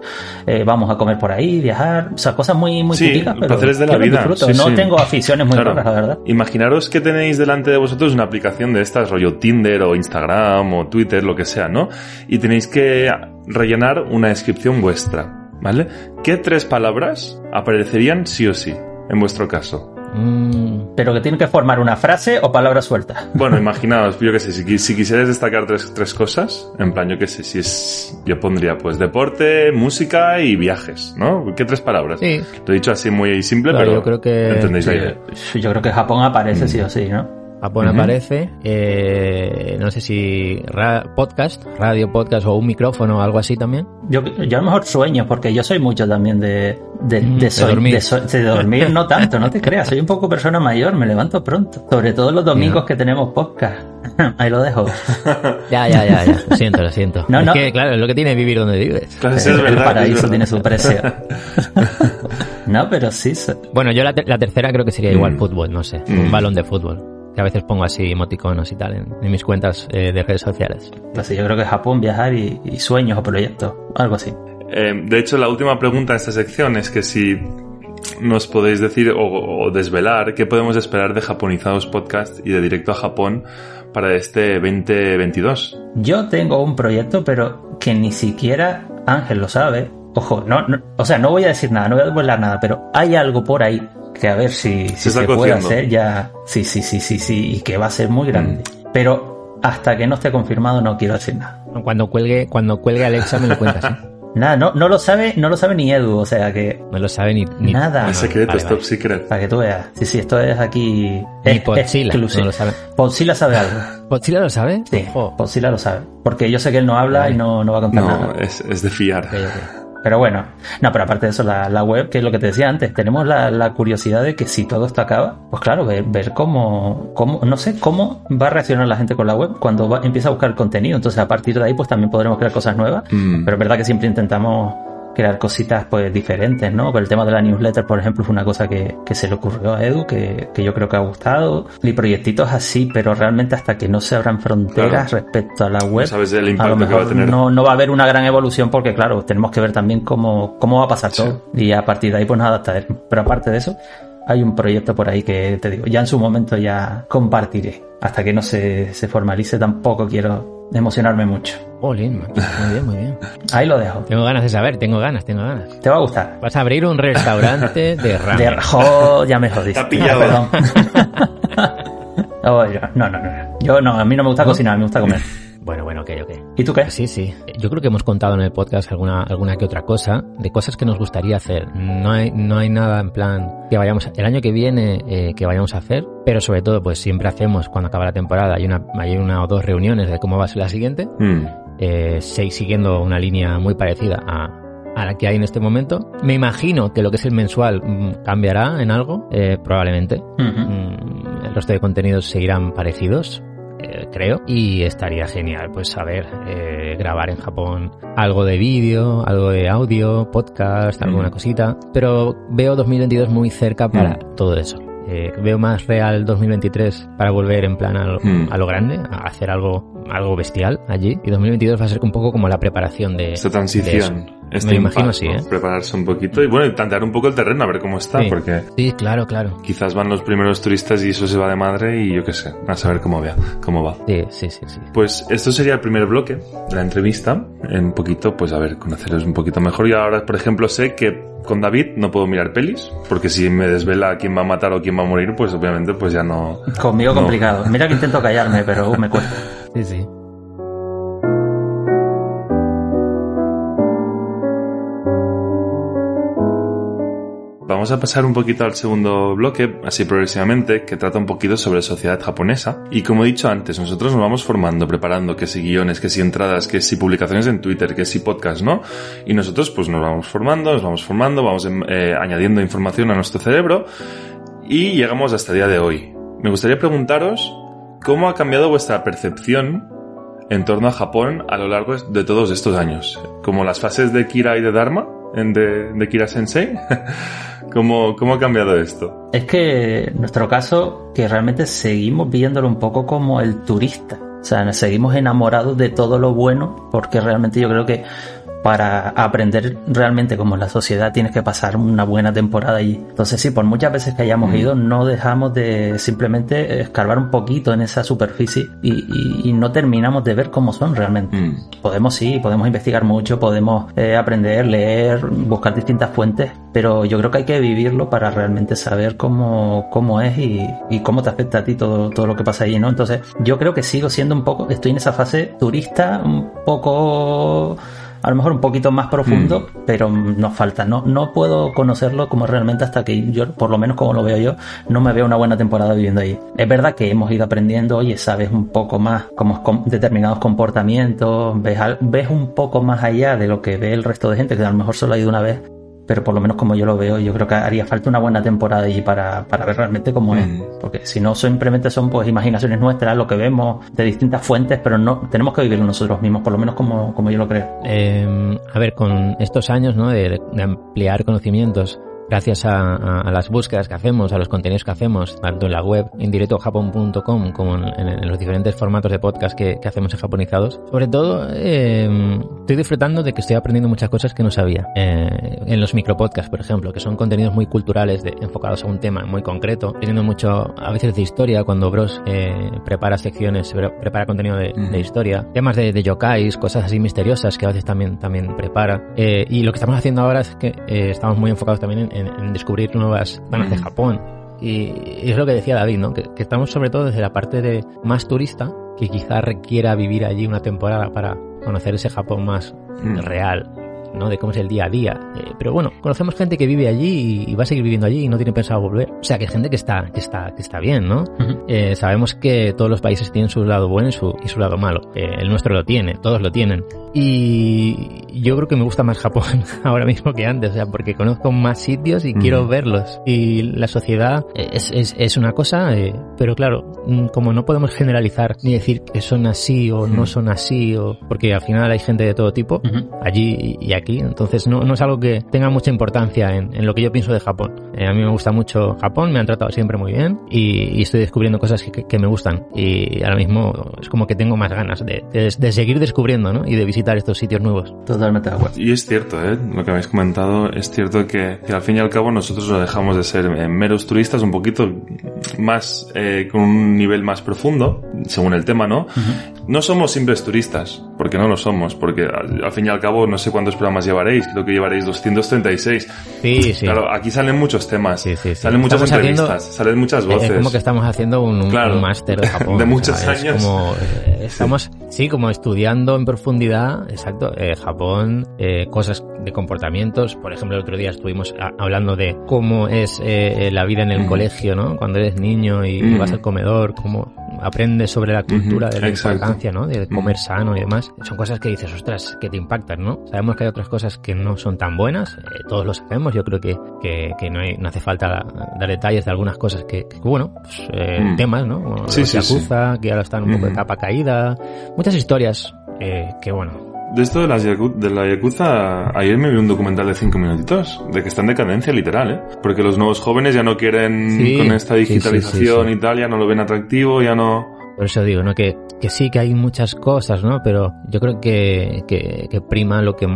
eh, vamos a comer por ahí, viajar, o sea, cosas muy, muy Sí, típicas, pero placeres de la yo lo vida, disfruto. sí, no sí. tengo aficiones muy Claro. raras, la verdad. Imaginaros que tenéis delante de vosotros una aplicación de estas, rollo Tinder o Instagram o Twitter, lo que sea, ¿no? Y tenéis que rellenar una descripción vuestra, ¿vale? ¿Qué tres palabras aparecerían sí o sí, en vuestro caso? Mm, Pero que tiene que formar una frase o palabras sueltas. Bueno, imaginaos, yo qué sé, si, si quisierais destacar tres, tres cosas, en plan, yo qué sé, si es, yo pondría pues deporte, música y viajes, ¿no? ¿Qué tres palabras? sí, Lo he dicho así muy simple, Claro, pero yo creo que- entendéis la idea. Yo creo que Japón aparece sí o sí, ¿no? Japón Ujú. aparece, eh, no sé si ra- podcast, radio podcast o un micrófono o algo así también. Yo, yo a lo mejor sueño, porque yo soy mucho también de, de, Mm, de, de soñ- dormir. de so- de dormir, no tanto, no te creas. Soy un poco persona mayor, me levanto pronto. Sobre todo los domingos que tenemos podcast. Ahí lo dejo. Ya, ya, ya, ya, lo siento, lo siento. No, es no. que, claro, es lo que tiene vivir donde vives. Claro, es el verdad, paraíso tiene su precio. no, pero sí. Bueno, yo la, ter- la tercera creo que sería igual Mm. fútbol, no sé, Mm. un balón de fútbol. Que a veces pongo así emoticonos y tal en, en mis cuentas eh, de redes sociales. Sí, yo creo que Japón, viajar y, y sueños o proyectos. Algo así. Eh, de hecho, la última pregunta de esta sección es que si nos podéis decir o, o desvelar qué podemos esperar de Japonizados Podcast y de Directo a Japón para este 2022. Yo tengo un proyecto, pero que ni siquiera Ángel lo sabe. Ojo, no, no- o sea, no voy a decir nada, no voy a desvelar nada, pero hay algo por ahí que a ver si, si está se puede hacer ya. Sí, sí, sí, sí, sí, y que va a ser muy grande. Mm. Pero hasta que no esté confirmado no quiero decir nada. Cuando cuelgue, cuando cuelgue Alexa me lo cuentas, ¿eh? Nada, no, no lo sabe, no lo sabe ni Edu, o sea que No lo sabe ni... ni Nada. Es secreto, Vale, top secret. para que tú veas. Sí, sí, esto es aquí. Ni es Podzilla, exclusivo. no lo sabe. Podzilla sabe algo. ¿Podzilla lo sabe? Sí. Podzilla lo sabe. Porque yo sé que él no habla Vale. y no, no va a contar No, nada. es, es de fiar. Pero bueno, no, pero aparte de eso, la, la web, que es lo que te decía antes, tenemos la, la curiosidad de que si todo esto acaba, pues claro, ver, ver cómo, cómo, no sé cómo va a reaccionar la gente con la web cuando va- empieza a buscar contenido. Entonces, a partir de ahí, pues también podremos crear cosas nuevas. Mm. Pero es verdad que siempre intentamos crear cositas pues diferentes, ¿no? Pero el tema de la newsletter, por ejemplo, fue una cosa que, que se le ocurrió a Edu, que, que yo creo que ha gustado. Y proyectitos así, pero realmente hasta que no se abran fronteras respecto a la web, No sabes el a lo que va a mejor tener. no, no va a haber una gran evolución porque, claro, tenemos que ver también cómo, cómo va a pasar Sí. todo. Y a partir de ahí, pues nos adaptaremos. Pero aparte de eso, hay un proyecto por ahí que te digo, ya en su momento ya compartiré. Hasta que no se, se formalice, tampoco quiero emocionarme mucho. Macho. muy bien, muy bien. Ahí lo dejo. Tengo ganas de saber, tengo ganas, tengo ganas. Te va a gustar. Vas a abrir un restaurante de ramen. De, jo, ya me jodiste. Te ha pillado. Perdón. Oh, yo- no, no, no. Yo no, a mí no me gusta ¿No? cocinar, me gusta comer. Bueno, bueno, ok, ok. ¿Y tú qué? Sí, sí. Yo creo que hemos contado en el podcast alguna, alguna que otra cosa de cosas que nos gustaría hacer. No hay, no hay nada en plan que vayamos el año que viene eh, que vayamos a hacer, pero sobre todo, pues siempre hacemos cuando acaba la temporada. Hay una, hay una o dos reuniones de cómo va a ser la siguiente, Mm. eh, siguiendo una línea muy parecida a, a la que hay en este momento. Me imagino que lo que es el mensual mm, cambiará en algo, eh, probablemente. Mm, el resto de contenidos seguirán parecidos. Eh, creo, y estaría genial, pues saber eh, grabar en Japón algo de vídeo, algo de audio, podcast, alguna Mm. cosita, pero veo 2022 muy cerca para Mm. todo eso. Eh, veo más real 2023 para volver en plan a lo, Mm. a lo grande, a hacer algo, algo bestial allí, y 2022 va a ser un poco como la preparación de Esta de transición. eso. Este Me imagino impact, así. ¿eh? Prepararse un poquito y bueno, y tantear un poco el terreno a ver cómo está, Sí. porque Sí, claro, claro. quizás van los primeros turistas y eso se va de madre y yo qué sé, a saber cómo, vea, cómo va. Sí, sí, sí, sí. Pues esto sería el primer bloque de la entrevista. En un poquito, pues a ver, conoceros un poquito mejor. Y ahora, por ejemplo, sé que con David no puedo mirar pelis, porque si me desvela quién va a matar o quién va a morir, pues obviamente pues ya no... Conmigo No. complicado. Mira que intento callarme, pero uh, me cuesta. Vamos a pasar un poquito al segundo bloque, así progresivamente, que trata un poquito sobre sociedad japonesa. Y como he dicho antes, nosotros nos vamos formando, preparando, que si guiones, que si entradas, que si publicaciones en Twitter, que si podcast, ¿no? Y nosotros pues nos vamos formando, nos vamos formando, vamos em, eh, añadiendo información a nuestro cerebro y llegamos hasta el día de hoy. Me gustaría preguntaros cómo ha cambiado vuestra percepción en torno a Japón a lo largo de todos estos años. Como las fases de Kira y de Dharma, de, de Kira Sensei. ¿Cómo, ¿Cómo ha cambiado esto? Es que nuestro caso, que realmente seguimos viéndolo un poco como el turista. O sea, seguimos enamorados de todo lo bueno, porque realmente yo creo que para aprender realmente como la sociedad tienes que pasar una buena temporada allí. Entonces sí, por muchas veces que hayamos Mm. ido, no dejamos de simplemente escarbar un poquito en esa superficie y, y- y no terminamos de ver cómo son realmente. Mm. Podemos sí, podemos investigar mucho, podemos eh, aprender, leer, buscar distintas fuentes, pero yo creo que hay que vivirlo para realmente saber cómo, cómo es y, y cómo te afecta a ti todo, todo lo que pasa allí, ¿no? Entonces, yo creo que sigo siendo un poco, estoy en esa fase turista, un poco, a lo mejor un poquito más profundo, pero nos falta, ¿no? No puedo conocerlo como realmente hasta que yo, por lo menos como lo veo yo, no me veo una buena temporada viviendo ahí. Es verdad que hemos ido aprendiendo, oye, sabes un poco más cómo es com- determinados comportamientos, ves, ves un poco más allá de lo que ve el resto de gente, que a lo mejor solo ha ido una vez, pero por lo menos como yo lo veo, yo creo que haría falta una buena temporada allí para, para ver realmente cómo Mm. es. Porque si no, simplemente son pues imaginaciones nuestras, lo que vemos de distintas fuentes, pero no tenemos que vivirlo nosotros mismos, por lo menos como, como yo lo creo. Eh, a ver, con estos años ¿no? de, de ampliar conocimientos, gracias a, a- a las búsquedas que hacemos, a los contenidos que hacemos, tanto en la web indirectojapon.com como en, en- en los diferentes formatos de podcast que, que hacemos en japonizados, sobre todo eh, estoy disfrutando de que estoy aprendiendo muchas cosas que no sabía. Eh, en los micropodcasts, por ejemplo, que son contenidos muy culturales de- enfocados a un tema muy concreto, teniendo mucho a veces de historia, cuando Bros eh, prepara secciones, pre- prepara contenido de, de Ujú. historia, temas de, de yokais, cosas así misteriosas que a veces también, también prepara. Eh, y lo que estamos haciendo ahora es que eh, estamos muy enfocados también en, en- en descubrir nuevas zonas de. Japón. Y, y es lo que decía David, ¿no? Que, que estamos sobre todo desde la parte de más turista, que quizá requiera vivir allí una temporada para conocer ese Japón más Mm. real, ¿no? De cómo es el día a día. Eh, pero bueno, conocemos gente que vive allí y, y va a seguir viviendo allí y no tiene pensado volver. O sea, que hay gente que está, que está, que está bien, ¿no? Eh, sabemos que todos los países tienen su lado bueno y su, y su lado malo. Eh, el nuestro lo tiene, todos lo tienen. Y yo creo que me gusta más Japón ahora mismo que antes, o sea, porque conozco más sitios y quiero verlos. Y la sociedad es, es, es una cosa, pero claro, mm, como no podemos generalizar ni decir que son así o no Ujú. son así, o porque al final hay gente de todo tipo allí y aquí, entonces no, no es algo que tenga mucha importancia en, en lo que yo pienso de Japón. Eh, a mí me gusta mucho Japón, me han tratado siempre muy bien y, y estoy descubriendo cosas que, que- me gustan y ahora mismo es como que tengo más ganas de, de- de seguir descubriendo ¿no? y de visitar estos sitios nuevos. Totalmente de acuerdo. Y es cierto, ¿eh? lo que habéis comentado, es cierto que, que al fin y al cabo nosotros no dejamos de ser eh, meros turistas un poquito más, eh, con un nivel más profundo, según el tema, ¿no? No somos simples turistas, porque no lo somos, porque al, al fin y al cabo no sé cuántos programas llevaréis, creo que llevaréis 236. Sí, sí. Claro, aquí salen muchos temas, Sí, sí, sí. salen muchas Estamos haciendo- entrevistas, salen muchas Eh, voces. Es como que estamos haciendo un, Claro. un máster de Japón. De muchos años. como, eh, estamos, sí, como estudiando en profundidad, exacto, eh, Japón, eh, cosas de comportamientos. Por ejemplo, el otro día estuvimos a- hablando de cómo es eh, la vida en el Mm. colegio, ¿no? Cuando eres niño y Mm. vas al comedor, cómo aprendes sobre la cultura Ujú, de la exacto. Importancia, ¿no? De comer sano y demás. Son cosas que dices, ostras, que te impactan, ¿no? Sabemos que hay otras cosas que no son tan buenas, eh, todos lo sabemos, yo creo que, que, que no, hay- no hace falta dar detalles de algunas cosas que, que, bueno, pues, eh, Mm. temas, ¿no? Como Sí, sí, sí. Yakuza, que ahora están un poco de capa caída, muchas historias eh, que, bueno, De esto de, las de la Yakuza, ayer me vi un documental de cinco minutitos, de que está en decadencia literal, ¿eh? Porque los nuevos jóvenes ya no quieren, Sí, con esta sí, sí, digitalización sí, sí. y tal, ya no lo ven atractivo, ya no... Por eso digo, ¿no? Que, que sí que hay muchas cosas, ¿no? Pero yo creo que, que, que prima lo que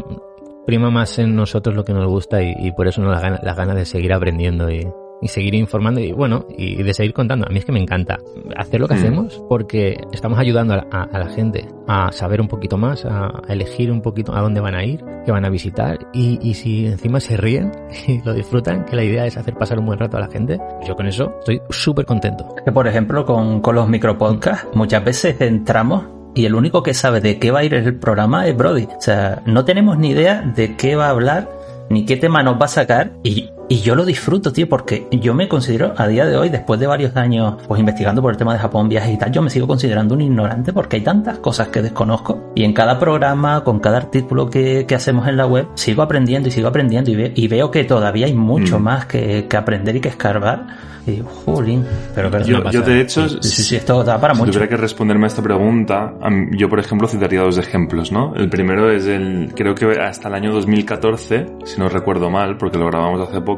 prima más en nosotros lo que nos gusta y, y por eso nos gana- las ganas de seguir aprendiendo y, y seguir informando y bueno, y de seguir contando. A mí es que me encanta hacer lo que Mm. hacemos porque estamos ayudando a, la- a- a la gente a saber un poquito más, a, a elegir un poquito a dónde van a ir, qué van a visitar y, y si encima se ríen y lo disfrutan, que la idea es hacer pasar un buen rato a la gente, yo con eso estoy súper contento. Que por ejemplo con, con los micropodcasts muchas veces entramos y el único que sabe de qué va a ir el programa es Brody. O sea, no tenemos ni idea de qué va a hablar ni qué tema nos va a sacar y, y yo lo disfruto, tío, porque yo me considero a día de hoy, después de varios años pues investigando por el tema de Japón, viajes y tal, yo me sigo considerando un ignorante porque hay tantas cosas que desconozco y en cada programa, con cada artículo que, que hacemos en la web, sigo aprendiendo y sigo aprendiendo y, ve- y veo que todavía hay mucho Mm. más que, que aprender y que escarbar. Y digo, jolín, pero, pero Yo, yo, de hecho, Sí, sí, sí, esto da para si mucho. tuviera que responderme a esta pregunta, yo por ejemplo citaría dos ejemplos, ¿no? El primero es el, creo que hasta el año 2014, si no recuerdo mal, porque lo grabamos hace poco,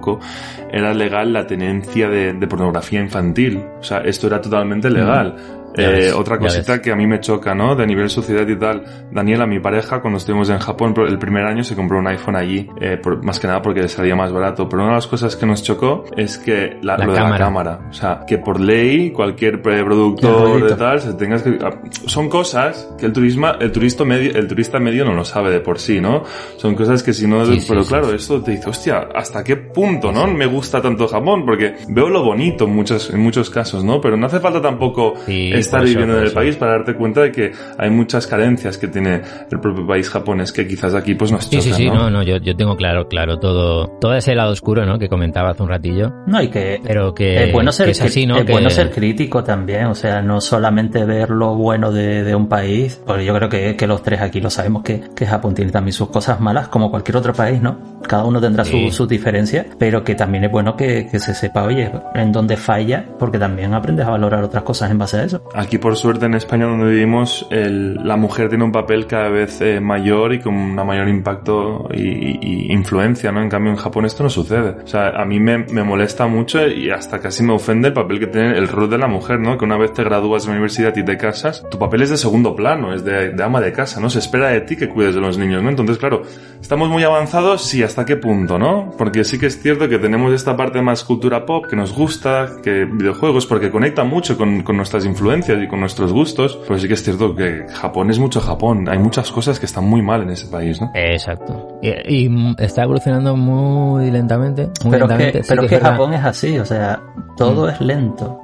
era legal la tenencia de, pornografía infantil. O sea, esto era totalmente legal. Eh, otra cosita que a mí me choca, ¿no? De nivel sociedad y tal. Daniela, mi pareja, cuando estuvimos en Japón, el primer año se compró un iPhone allí, eh, por- más que nada porque le salía más barato. Pero una de las cosas que nos chocó es que la, La lo de cámara. la cámara. O sea, que por ley cualquier productor de tal se tengas que... ah, Son cosas que el turisma, el turista medio, el turista medio no lo sabe de por sí, ¿no? Son cosas que si no... Sí, pero sí, claro, sí. esto te dice, hostia, ¿hasta qué punto, no? Me gusta tanto Japón porque veo lo bonito en muchos, en muchos casos, ¿no? Pero no hace falta tampoco Sí, estar eso, viviendo en el eso. país para darte cuenta de que hay muchas carencias que tiene el propio país japonés que quizás aquí pues nos Sí, chocan, sí, sí, ¿no? no, no, yo, yo tengo claro, claro, todo, todo ese lado oscuro, ¿no? Que comentaba hace un ratillo, No, y que pero que, es bueno ser, que es así, ¿no? es Que- bueno ser crítico también, o sea, no solamente ver lo bueno de, de un país, porque yo creo que, que los tres aquí lo sabemos que, que Japón tiene también sus cosas malas, como cualquier otro país, ¿no? Cada uno tendrá Sí. su- sus diferencias, pero que también es bueno que, que se sepa, oye, en dónde falla, porque también aprendes a valorar otras cosas en base a eso. Aquí, por suerte, en España, donde vivimos, el- la mujer tiene un papel cada vez eh, mayor y con un mayor impacto y- y influencia, ¿no? En cambio, en Japón esto no sucede. O sea, a mí me, me molesta mucho y hasta casi me ofende el papel que tiene el rol de la mujer, ¿no? Que una vez te gradúas de la universidad y te casas, tu papel es de segundo plano, es de, de ama de casa, ¿no? Se espera de ti que cuides de los niños, ¿no? Entonces, claro, estamos muy avanzados, sí, ¿hasta qué punto, no? Porque sí que es cierto que tenemos esta parte más cultura pop que nos gusta, que videojuegos, porque conecta mucho con, con nuestras influencias y con nuestros gustos, pero sí que es cierto que Japón es mucho Japón, hay muchas cosas que están muy mal en ese país, ¿no? Exacto. Y, y, mm, está evolucionando muy lentamente, muy Pero lentamente. que, sí pero que es que verdad. Japón es así, o sea, todo es lento.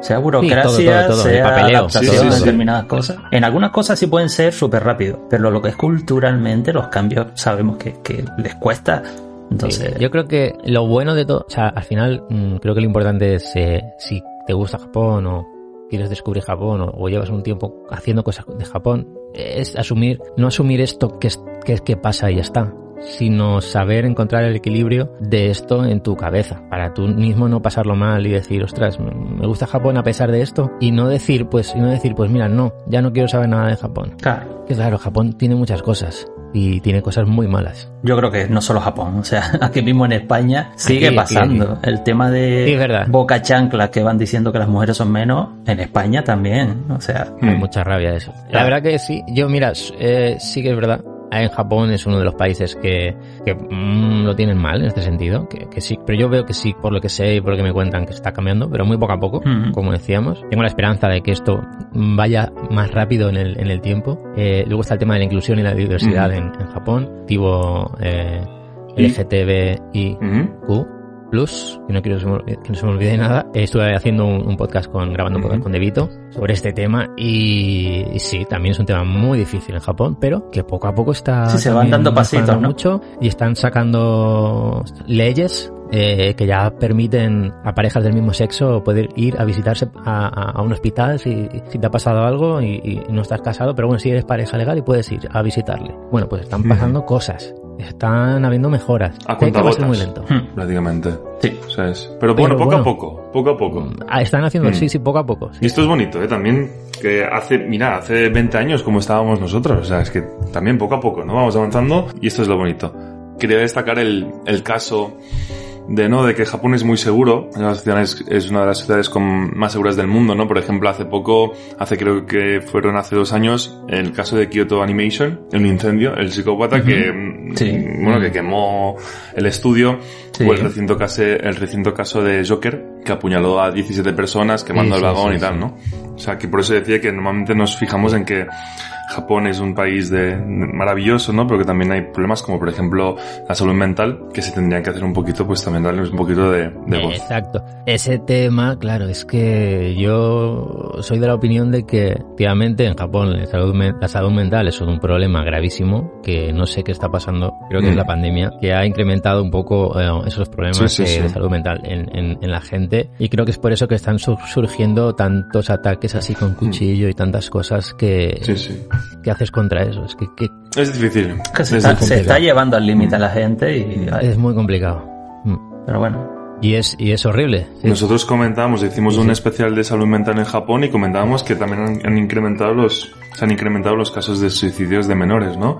Sea burocracia, todo, todo, todo, sea papeleo, adaptación sí, sí, a sí. determinadas cosas. En algunas cosas sí pueden ser súper rápido, pero lo que es culturalmente, los cambios sabemos que, que les cuesta. Entonces, Sí, yo creo que lo bueno de todo, o sea, al final mm, creo que lo importante es eh, si te gusta Japón o quieres descubrir Japón o, o llevas un tiempo haciendo cosas de Japón, es asumir, no asumir esto que, es, que, que pasa y ya está, sino saber encontrar el equilibrio de esto en tu cabeza, para tú mismo no pasarlo mal y decir, ostras, me gusta Japón a pesar de esto, y no decir, pues, y no decir, pues mira, no, ya no quiero saber nada de Japón. claro, Que claro, Japón tiene muchas cosas y tiene cosas muy malas. yo creo que no solo Japón, o sea, aquí mismo en España sigue Aquí, pasando. aquí. El tema de Sí, es verdad. boca chancla que van diciendo que las mujeres son menos, en España también, o sea, Hay Mm. mucha rabia de eso. La verdad que sí. Yo, mira, eh, sí que es verdad. En Japón es uno de los países que, que mm, lo tienen mal en este sentido. Que, que sí, pero yo veo que sí, por lo que sé y por lo que me cuentan, que está cambiando, pero muy poco a poco, como decíamos. Tengo la esperanza de que esto vaya más rápido en el, en el tiempo. Eh, luego está el tema de la inclusión y la diversidad en, en Japón. Tipo eh, LGTBIQ Ujú. Plus, que no quiero que se me, olvide- que no se me olvide nada. Estuve haciendo un, un podcast con, grabando un podcast con Devito sobre este tema y, y sí, también es un tema muy difícil en Japón, pero que poco a poco está Sí, se van dando pasitos, mucho y están sacando leyes eh, que ya permiten a parejas del mismo sexo poder ir a visitarse a, a- a un hospital si, si te ha pasado algo y, y no estás casado, pero bueno, si eres pareja legal y puedes ir a visitarle. Bueno, pues están pasando cosas, están habiendo mejoras. A hay que ser muy lento. Hmm. Prácticamente. Sí. ¿Sabes? Pero Pero bueno, poco bueno. a poco, poco a poco. Ah, Están haciendo, Mm. sí, sí, poco a poco. sí. Y esto es bonito, ¿eh? También que hace, mira, hace 20 años como estábamos nosotros. O sea, es que también poco a poco, ¿no? Vamos avanzando y esto es lo bonito. Quería destacar el, el caso de, ¿no? De que Japón es muy seguro. Es, es una de las ciudades con más seguras del mundo, ¿no? Por ejemplo, hace poco, hace creo que fueron hace dos años, el caso de Kyoto Animation, un incendio, el psicópata que, Sí. bueno, que quemó el estudio, Sí. o el reciente caso, el reciente caso de Joker, que apuñaló a 17 personas quemando Sí, el vagón y tal. ¿no? O sea, que por eso decía que normalmente nos fijamos en que Japón es un país de, maravilloso, ¿no? Pero que también hay problemas como, por ejemplo, la salud mental, que se tendrían que hacer un poquito, pues también darles un poquito de, de voz. Exacto. Ese tema, claro, es que yo soy de la opinión de que, efectivamente, en Japón la salud, men- la salud mental es un problema gravísimo, que no sé qué está pasando, creo que es Mm. la pandemia, que ha incrementado un poco eh, esos problemas Sí, sí, de, sí. de salud mental en, en- en la gente. Y creo que es por eso que están sur- surgiendo tantos ataques así con cuchillo y tantas cosas que, Mm. Sí, sí. Que haces contra eso. Es que, que Es difícil. Que se, Es está, se está llevando al límite a la gente y... es muy complicado. Mm. Pero bueno. Y es, y es horrible. sí. Nosotros comentábamos, hicimos un especial de salud mental en Japón y comentábamos que también han, han incrementado los, se han incrementado los casos de suicidios de menores, ¿no?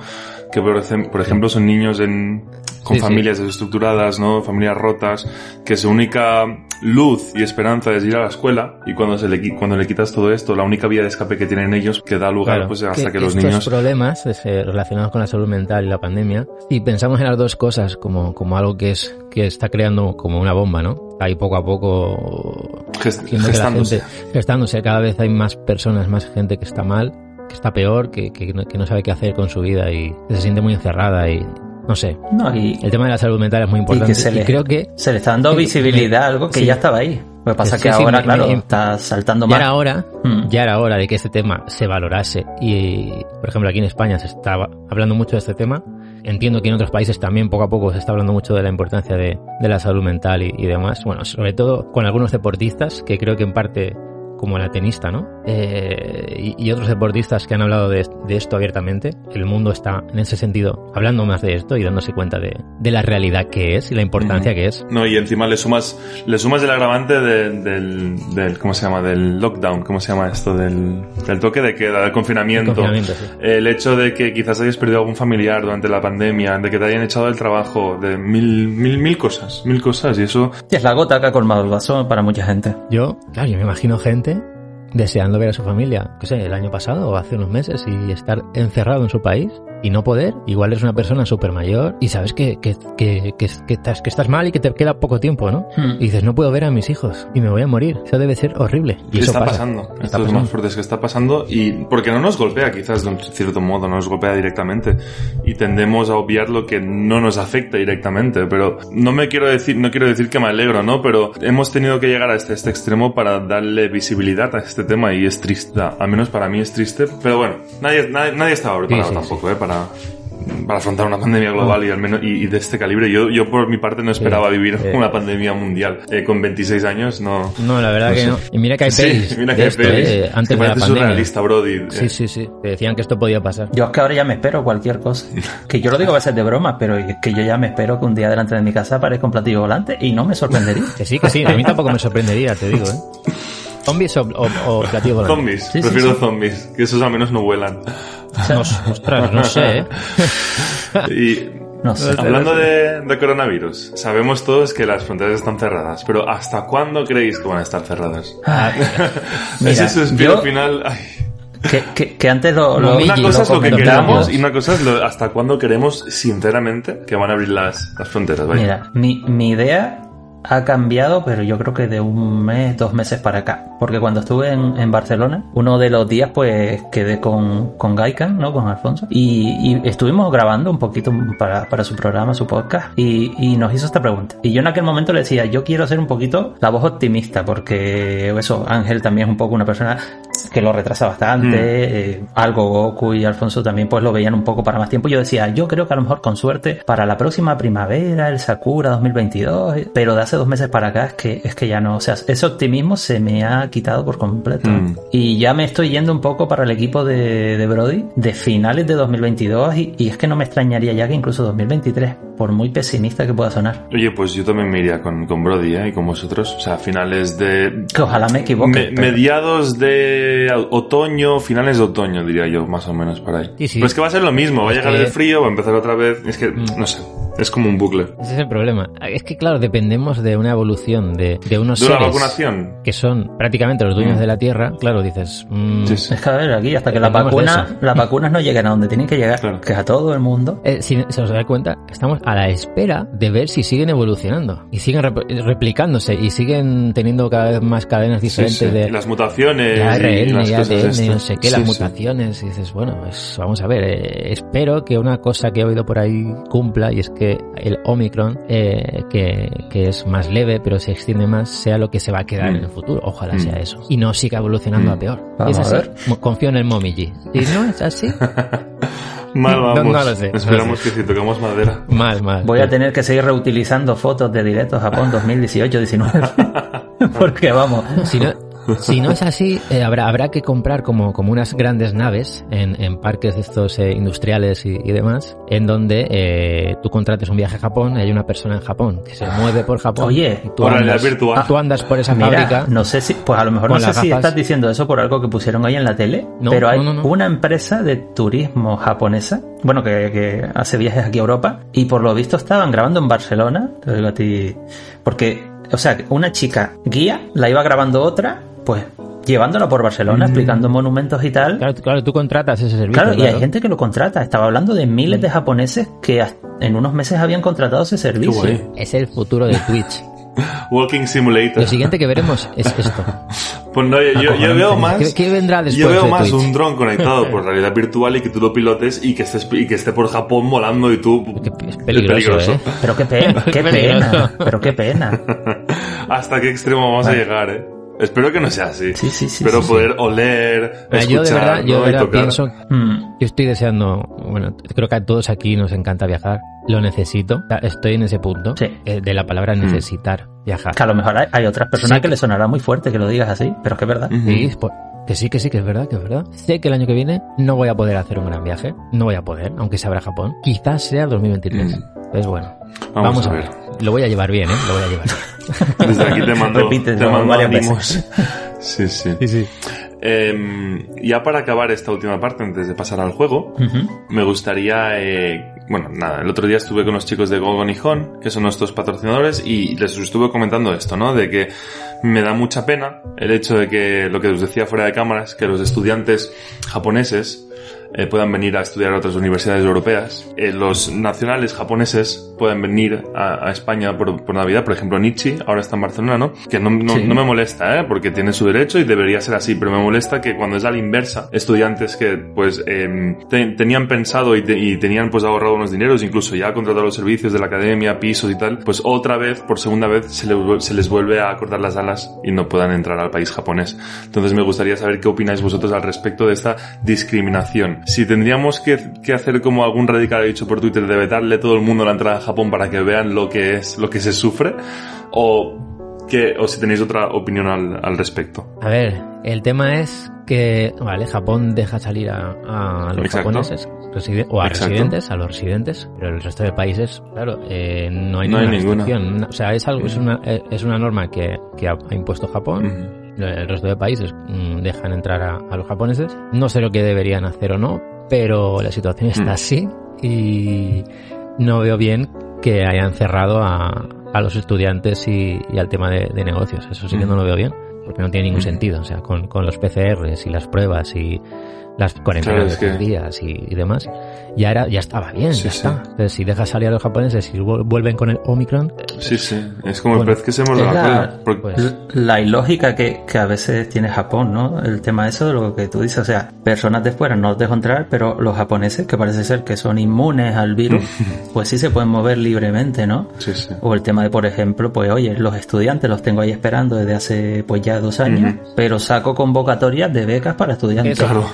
Que por, por ejemplo son niños en, con Sí, sí. familias desestructuradas, ¿no? Familias rotas, que su única luz y esperanza es ir a la escuela y cuando se le, cuando le quitas todo esto, la única vía de escape que tienen ellos que da lugar Claro, pues hasta que, los estos niños problemas eh, relacionados con la salud mental y la pandemia, si pensamos en las dos cosas como, como algo que es que está creando como una bomba, ¿no? Ahí poco a poco gest- que gestándose. gente gestándose, cada vez hay más personas, más gente que está mal, que está peor, que, que, no- que no sabe qué hacer con su vida y que se siente muy encerrada y no sé. No, y, El tema de la salud mental es muy importante que se y le- creo que se le está dando visibilidad a algo que sí. ya estaba ahí. Lo que pasa es que sí, ahora, claro, me- está saltando ya más. era hora, Mm. ya era hora de que este tema se valorase y, por ejemplo, aquí en España se estaba hablando mucho de este tema. Entiendo que en otros países también poco a poco se está hablando mucho de la importancia de, de la salud mental y, y demás. Bueno, sobre todo con algunos deportistas que creo que en parte como la tenista, ¿no? Eh, y, y otros deportistas que han hablado de, de esto abiertamente. El mundo está en ese sentido hablando más de esto y dándose cuenta de, de la realidad que es y la importancia que es. No, y encima le sumas, le sumas el agravante de- del, del, ¿cómo se llama? Del lockdown, ¿cómo se llama esto? Del, del toque de queda, del confinamiento. El confinamiento, sí. El hecho de que quizás hayas perdido algún familiar durante la pandemia, de que te hayan echado del trabajo, de mil, mil, mil cosas, mil cosas, y eso, es la gota que ha colmado el vaso para mucha gente. Yo, claro, yo me imagino gente deseando ver a su familia, que sé, el año pasado o hace unos meses y estar encerrado en su país y no poder. Igual eres una persona súper mayor y sabes que, que, que, que, que estás, que estás mal y que te queda poco tiempo, ¿no? Hmm. Y dices, no puedo ver a mis hijos y me voy a morir. Eso debe ser horrible. Y eso está pasa. pasando. Está Esto es lo pasando. más fuerte es que está pasando y porque no nos golpea quizás de un cierto modo, no nos golpea directamente y tendemos a obviar lo que no nos afecta directamente, pero no me quiero decir, no quiero decir que me alegro, ¿no? Pero hemos tenido que llegar a este, este extremo para darle visibilidad a este tema y es triste, al menos para mí es triste, pero bueno, nadie, nadie, nadie estaba preparado Sí, sí, tampoco, ¿eh? Para, para afrontar una pandemia global y al menos y, y de este calibre. Yo, yo por mi parte no esperaba vivir sí. una pandemia mundial. Eh, con 26 años no, No, la verdad No que sé. no. Y mira que hay pelis mira de que hay esto, pelis. eh, antes que de la pandemia. surrealista, Brody. Sí, Eh, sí, sí. Te decían que esto podía pasar. Yo es que ahora ya me espero cualquier cosa. Que yo lo digo a veces de broma, pero es que yo ya me espero que un día delante de mi casa aparezca un platillo volante y no me sorprendería. Que sí, que sí. A mí tampoco me sorprendería, te digo, ¿eh? ¿Zombies o, o, o platillo volante? Zombies, Sí, prefiero sí. zombies, que esos al menos no vuelan. No, ostras, no sé, ¿eh? Y No sé. hablando de, de coronavirus, sabemos todos que las fronteras están cerradas, pero ¿hasta cuándo creéis que van a estar cerradas? Ay, mira, Ese suspiro yo- final. ay. que, que, que antes lo, lo- Una Migi, cosa es lo que queramos y una cosa es lo- hasta cuándo queremos, sinceramente, que van a abrir las, las fronteras. vaya. Mira, mi, mi idea ha cambiado, pero yo creo que de un mes, dos meses para acá. Porque cuando estuve en, en Barcelona, uno de los días pues quedé con, con Gaikan, ¿no? Con Alfonso. Y, y estuvimos grabando un poquito para, para su programa, su podcast. Y, y nos hizo esta pregunta. Y yo en aquel momento le decía, yo quiero ser un poquito la voz optimista, porque eso, Ángel también es un poco una persona que lo retrasa bastante. eh, algo Goku y Alfonso también pues lo veían un poco para más tiempo. Yo decía, yo creo que a lo mejor con suerte para la próxima primavera, el Sakura 2022, eh, pero de hace dos meses para acá es que, es que ya no, o sea, ese optimismo se me ha quitado por completo. Mm. Y ya me estoy yendo un poco para el equipo de, de Brody de finales de 2022 y, y es que no me extrañaría ya que incluso 2023, por muy pesimista que pueda sonar. Oye, pues yo también me iría con, con Brody, ¿eh? Y con vosotros. O sea, finales de... Que ojalá me equivoque. me- pero- mediados de otoño, finales de otoño, diría yo, más o menos por ahí. Sí, sí. Pero es que va a ser lo mismo, va a llegar que- el frío, va a empezar otra vez. Es que, Mm. no sé, es como un bucle. Ese es el problema. Es que, claro, dependemos de una evolución de, de unos ¿De una seres vacunación? que son prácticamente los dueños Mm. de la Tierra. Claro, dices... mm, Sí, sí. Es que a ver, aquí hasta que las vacunas, las vacunas no lleguen a donde tienen que llegar, Claro. que es a todo el mundo. Eh, si se os da cuenta, estamos a la espera de ver si siguen evolucionando y siguen rep- replicándose y siguen teniendo cada vez más cadenas diferentes sí. de Y las mutaciones. de y ARN las y cosas ADN estas. no sé qué, Sí, las sí. mutaciones. Y dices, bueno, pues vamos a ver, eh, espero que una cosa que he oído por ahí cumpla y es que el Omicron, eh, que, que es más leve pero se extiende más, sea lo que se va a quedar Mm. en el futuro. Ojalá Mm. sea eso. Y no siga evolucionando Mm. a peor. Vamos es a así. Confío en el Momiji. Si no es así, Mal vamos. no lo sé, no Esperamos que si tocamos madera. mal, mal. Voy a tener que seguir reutilizando fotos de directo Japón 2018-19. Porque vamos. Si no, si no es así, eh, habrá, habrá que comprar como, como unas grandes naves en, en parques de estos eh, industriales y, y demás, en donde eh, tú contrates un viaje a Japón y hay una persona en Japón que se mueve por Japón. Oye, y tú Por andas, virtual. tú andas por esa Mira, fábrica. no sé si, pues a lo mejor no sé si estás diciendo eso por algo que pusieron ahí en la tele, No, pero hay no, no, no. una empresa de turismo japonesa, bueno, que, que hace viajes aquí a Europa, y por lo visto estaban grabando en Barcelona, te digo a ti, porque, o sea, una chica guía, la iba grabando otra, pues llevándola por Barcelona, explicando monumentos y tal. Mm. Claro, claro, tú contratas ese servicio. Claro, y hay gente que lo contrata. Estaba hablando de miles de japoneses que en unos meses habían contratado ese servicio. guay. Es el futuro de Twitch. Walking Simulator. Lo siguiente que veremos es esto. Pues no, yo, yo- yo veo más. ¿Qué, qué vendrá después Yo veo de más Twitch? un dron conectado por realidad virtual y que tú lo pilotes y que estés y que esté por Japón volando y tú es peligroso, ¿eh? Pero qué pena, qué Peligroso. pena, pero qué pena. Hasta qué extremo vamos a llegar, eh. Espero que no sea así. Sí, sí, sí, Pero sí, sí. poder oler, Mira, escuchar, yo de verdad, yo ¿no? de y verdad tocar. pienso Mm. Yo estoy deseando, bueno, creo que a todos aquí nos encanta viajar, lo necesito, estoy en ese punto Sí. eh, de la palabra Mm. necesitar viajar. Que a lo mejor hay, hay otras personas Sí. que le sonará muy fuerte que lo digas así, pero es que es verdad. Ujú. Sí, por- que sí, que sí, que es verdad, que es verdad. Sé que el año que viene no voy a poder hacer un gran viaje, no voy a poder, aunque se abra Japón. Quizás sea 2023. Mm. Entonces, bueno, Vamos vamos, a a ver. ver. Lo voy a llevar bien, ¿eh? Lo voy a llevar bien. Desde aquí te mando, Repite, te ¿no? mando varias ánimos. Sí, sí. sí. Em, ya para acabar esta última parte, antes de pasar al juego, me gustaría, eh, bueno, nada, el otro día estuve con los chicos de Gogo Nihon, que son nuestros patrocinadores, y les estuve comentando esto, ¿no? De que me da mucha pena el hecho de que, lo que os decía fuera de cámaras, que los estudiantes japoneses eh, puedan venir a estudiar a otras universidades europeas. Eh, los nacionales japoneses pueden venir a, a España por, por Navidad, por ejemplo Nietzsche, ahora está en Barcelona, ¿no? Que no, no, Sí. no me molesta, ¿eh? Porque tiene su derecho y debería ser así, pero me molesta que cuando es a la inversa, estudiantes que pues em, te- tenían pensado y, te- y tenían pues ahorrado unos dineros, incluso ya contratado los servicios de la academia, pisos y tal, pues otra vez, por segunda vez, se, le se les vuelve a cortar las alas y no puedan entrar al país japonés. Entonces me gustaría saber qué opináis vosotros al respecto de esta discriminación. Si tendríamos que, que hacer como algún radical ha dicho por Twitter de vetarle a todo el mundo la entrada a Japón para que vean lo que es, lo que se sufre, o que, o si tenéis otra opinión al, al respecto. A ver, el tema es que, vale, Japón deja salir a, a los Exacto. japoneses o a Exacto. residentes, a los residentes, pero el resto de países, claro, eh, no hay No hay ninguna ninguna. restricción. O sea, es algo, es una, eh, es una norma que, que ha, impuesto Japón. Ujú. El resto de países mm, dejan entrar a, a los japoneses. No sé lo que deberían hacer o no, pero la situación está Mm. así y no veo bien que hayan cerrado a, a los estudiantes y, y al tema de, de negocios. Eso sí que Mm. no lo veo bien, porque no tiene ningún sentido. O sea, con, con los PCRs y las pruebas y las cuarentenas Claro, de tres que- días y, y demás, ya era, ya estaba bien, Sí, ya sí. está. Entonces, si dejas salir a los japoneses y vu- vuelven con el Omicron, Sí, sí. Es como Bueno, el pez que se muerde la la- cola. Porque- pues, La ilógica que, que a veces tiene Japón, ¿no? El tema eso de lo que tú dices, o sea, personas de fuera no los dejo entrar, pero los japoneses, que parece ser que son inmunes al virus, pues sí se pueden mover libremente, ¿no? Sí, sí. O el tema de, por ejemplo, pues oye, los estudiantes los tengo ahí esperando desde hace pues ya dos años, pero saco convocatorias de becas para estudiantes. Eso. Claro.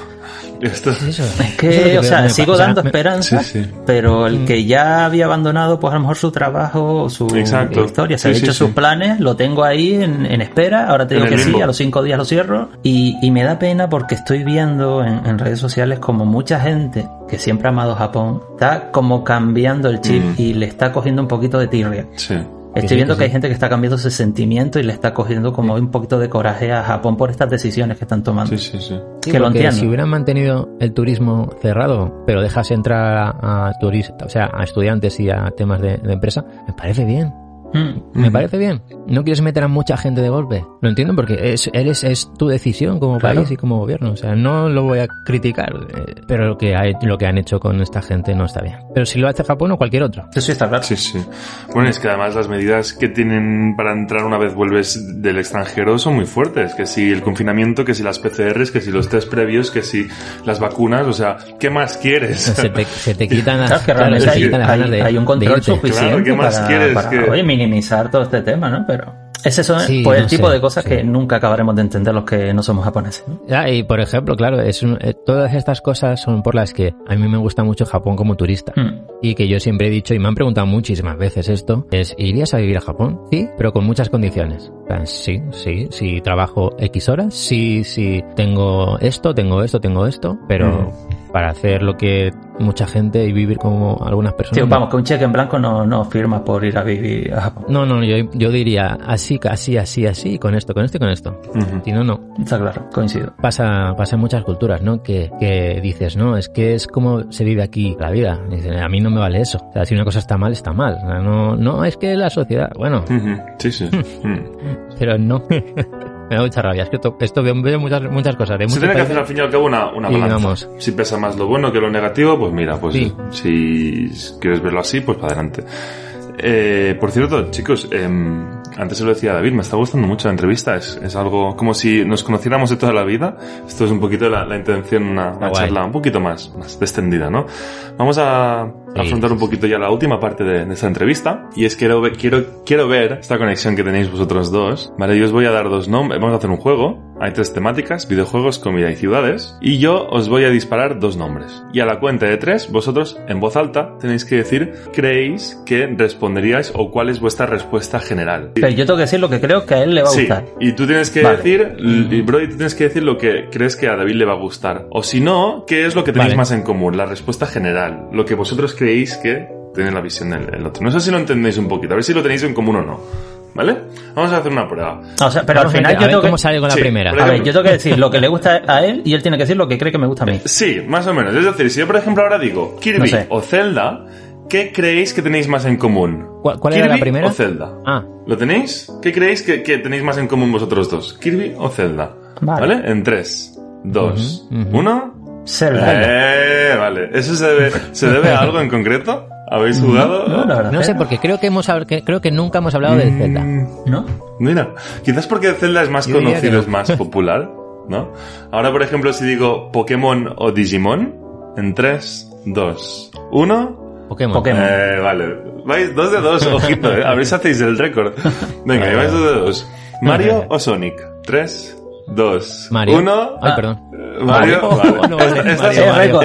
Esto... es eso. Es Eso es que, o sea, me sigo pasa. dando Me- esperanza, Sí, sí. pero el que ya había abandonado, pues a lo mejor su trabajo o su Exacto. historia, se Sí, ha sí, hecho sí. sus planes, lo tengo ahí en, en espera, ahora te digo que sí, a los cinco días lo cierro, y, y me da pena porque estoy viendo en, en redes sociales como mucha gente que siempre ha amado Japón, está como cambiando el chip Mm. y le está cogiendo un poquito de tirria. Sí. Estoy viendo que que hay gente que está cambiando ese sentimiento y le está cogiendo como un poquito de coraje a Japón por estas decisiones que están tomando. Sí, sí, sí. Sí, que lo porque entiendo. Si hubieran mantenido el turismo cerrado, pero dejas entrar a, a turistas, o sea, a estudiantes y a temas de, de empresa, me parece bien. Mm. Me parece bien. No quieres meter a mucha gente de golpe. Lo entiendo porque es, eres, es tu decisión como Claro. país y como gobierno. O sea, no lo voy a criticar. eh, Pero lo que, ha, lo que han hecho con esta gente no está bien. Pero si lo hace Japón o cualquier otro. Eso sí está claro. Sí, sí. Bueno, es que además las medidas que tienen para entrar una vez vuelves del extranjero son muy fuertes. Que si el confinamiento, que si las PCRs, que si los test previos, que si las vacunas, o sea, ¿qué más quieres? Se te, se te quitan las, Claro, claro, te hay, quitan las hay- ganas de- hay un control suficiente Claro, ¿qué más para, quieres para, que- oye, minimizar todo este tema, ¿no? Pero ese son Sí, pues, el tipo sé, de cosas sí. que nunca acabaremos de entender los que no somos japoneses. ¿no? Ya, y por ejemplo, claro, es un- eh, todas estas cosas son por las que a mí me gusta mucho Japón como turista. Mm. Y que yo siempre he dicho, y me han preguntado muchísimas veces esto, es, ¿irías a vivir a Japón? Sí, pero con muchas condiciones. Sí, sí, si trabajo X horas, sí, sí, tengo esto, tengo esto, tengo esto, pero para hacer lo que mucha gente y vivir como algunas personas... Tío, vamos, que un cheque en blanco no, no firmas por ir a vivir a Japón. No, no, yo, yo diría así, así, así, así, con esto, con esto y con esto. Si no, no. Está claro, coincido. pasa, pasa en muchas culturas, ¿no? Que, que dices, no, es que es como se vive aquí la vida. Dicen, a mí no me vale eso. O sea, si una cosa está mal, está mal. O sea, no, no, es que la sociedad, bueno. Sí, sí. Mm. pero no. me da mucha rabia. Es que esto, esto veo, veo muchas, muchas cosas. De Se tiene que hacer al fin y al cabo una, una balanza. vamos. Si pesa más lo bueno que lo negativo, pues mira, pues Sí. si quieres verlo así, pues para adelante. Eh, por cierto, chicos, em, antes se lo decía David, me está gustando mucho la entrevista. Es, es algo como si nos conociéramos de toda la vida. Esto es un poquito la, la intención, una, una charla un poquito más, más extendida, ¿no? Vamos a afrontar un poquito ya la última parte de, de esta entrevista. Y es que quiero, quiero, quiero ver esta conexión que tenéis vosotros dos. Vale, yo os voy a dar dos nombres. Vamos a hacer un juego. Hay tres temáticas, videojuegos, comida y ciudades. Y yo os voy a disparar dos nombres. Y a la cuenta de tres, vosotros, en voz alta, tenéis que decir, creéis que responderíais o cuál es vuestra respuesta general. Pero yo tengo que decir lo que creo que a él le va a Sí, gustar. y tú tienes que Vale. decir, y Brody, tú tienes que decir lo que crees que a David le va a gustar. O si no, ¿qué es lo que tenéis Vale. más en común? La respuesta general. Lo que vosotros creéis que tiene la visión del el otro. No sé si lo entendéis un poquito, a ver si lo tenéis en común o no. ¿Vale? Vamos a hacer una prueba. O sea, pero al final yo ver tengo cómo que... sale con la Sí, primera. A ver, yo tengo que decir lo que le gusta a él y él tiene que decir lo que cree que me gusta a mí. Sí, más o menos. Es decir, si yo por ejemplo ahora digo Kirby No sé. o Zelda, ¿qué creéis que tenéis más en común? ¿Cuál- cuál era la ¿Kirby primera? o Zelda? Ah, ¿Lo tenéis? ¿Qué creéis que, que tenéis más en común vosotros dos? ¿Kirby o Zelda? Vale. En 3, 2, Ujú, ujú. 1. Zelda. Eh, vale. ¿Eso se debe, se debe a algo en concreto? ¿Habéis jugado? No, la verdad. no sé, que- porque creo que hemos que, creo que nunca hemos hablado del Zelda. Mm, ¿No? Mira, quizás porque Zelda es más Yo conocido, no. es más popular, ¿no? Ahora, por ejemplo, si digo Pokémon o Digimon, en 3, 2, 1... Pokémon. Pokémon. Eh, vale. Vais dos de dos, ojito, eh. A ver si hacéis el récord. Venga, vais dos de dos. ¿Mario o Sonic? 3, 2, Mario. 1... Ay, perdón. Mario, Mario. vale. No, vale, Esta- estas Mario,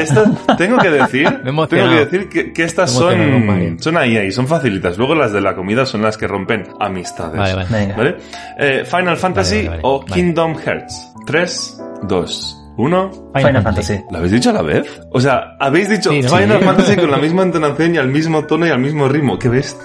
tengo que decir, tengo que decir que, que estas son, son ahí, ahí, son facilitas. Luego las de la comida son las que rompen amistades. Vale, vale. Venga. ¿Vale? Eh, Final Fantasy vale, vale. o Vale. Kingdom Hearts. 3, 2, 1. Final Fantasy. ¿Lo habéis dicho a la vez? O sea, habéis dicho Sí, ¿no? Final Sí. Fantasy con la misma entonación y al mismo tono y al mismo ritmo. ¿Qué ves?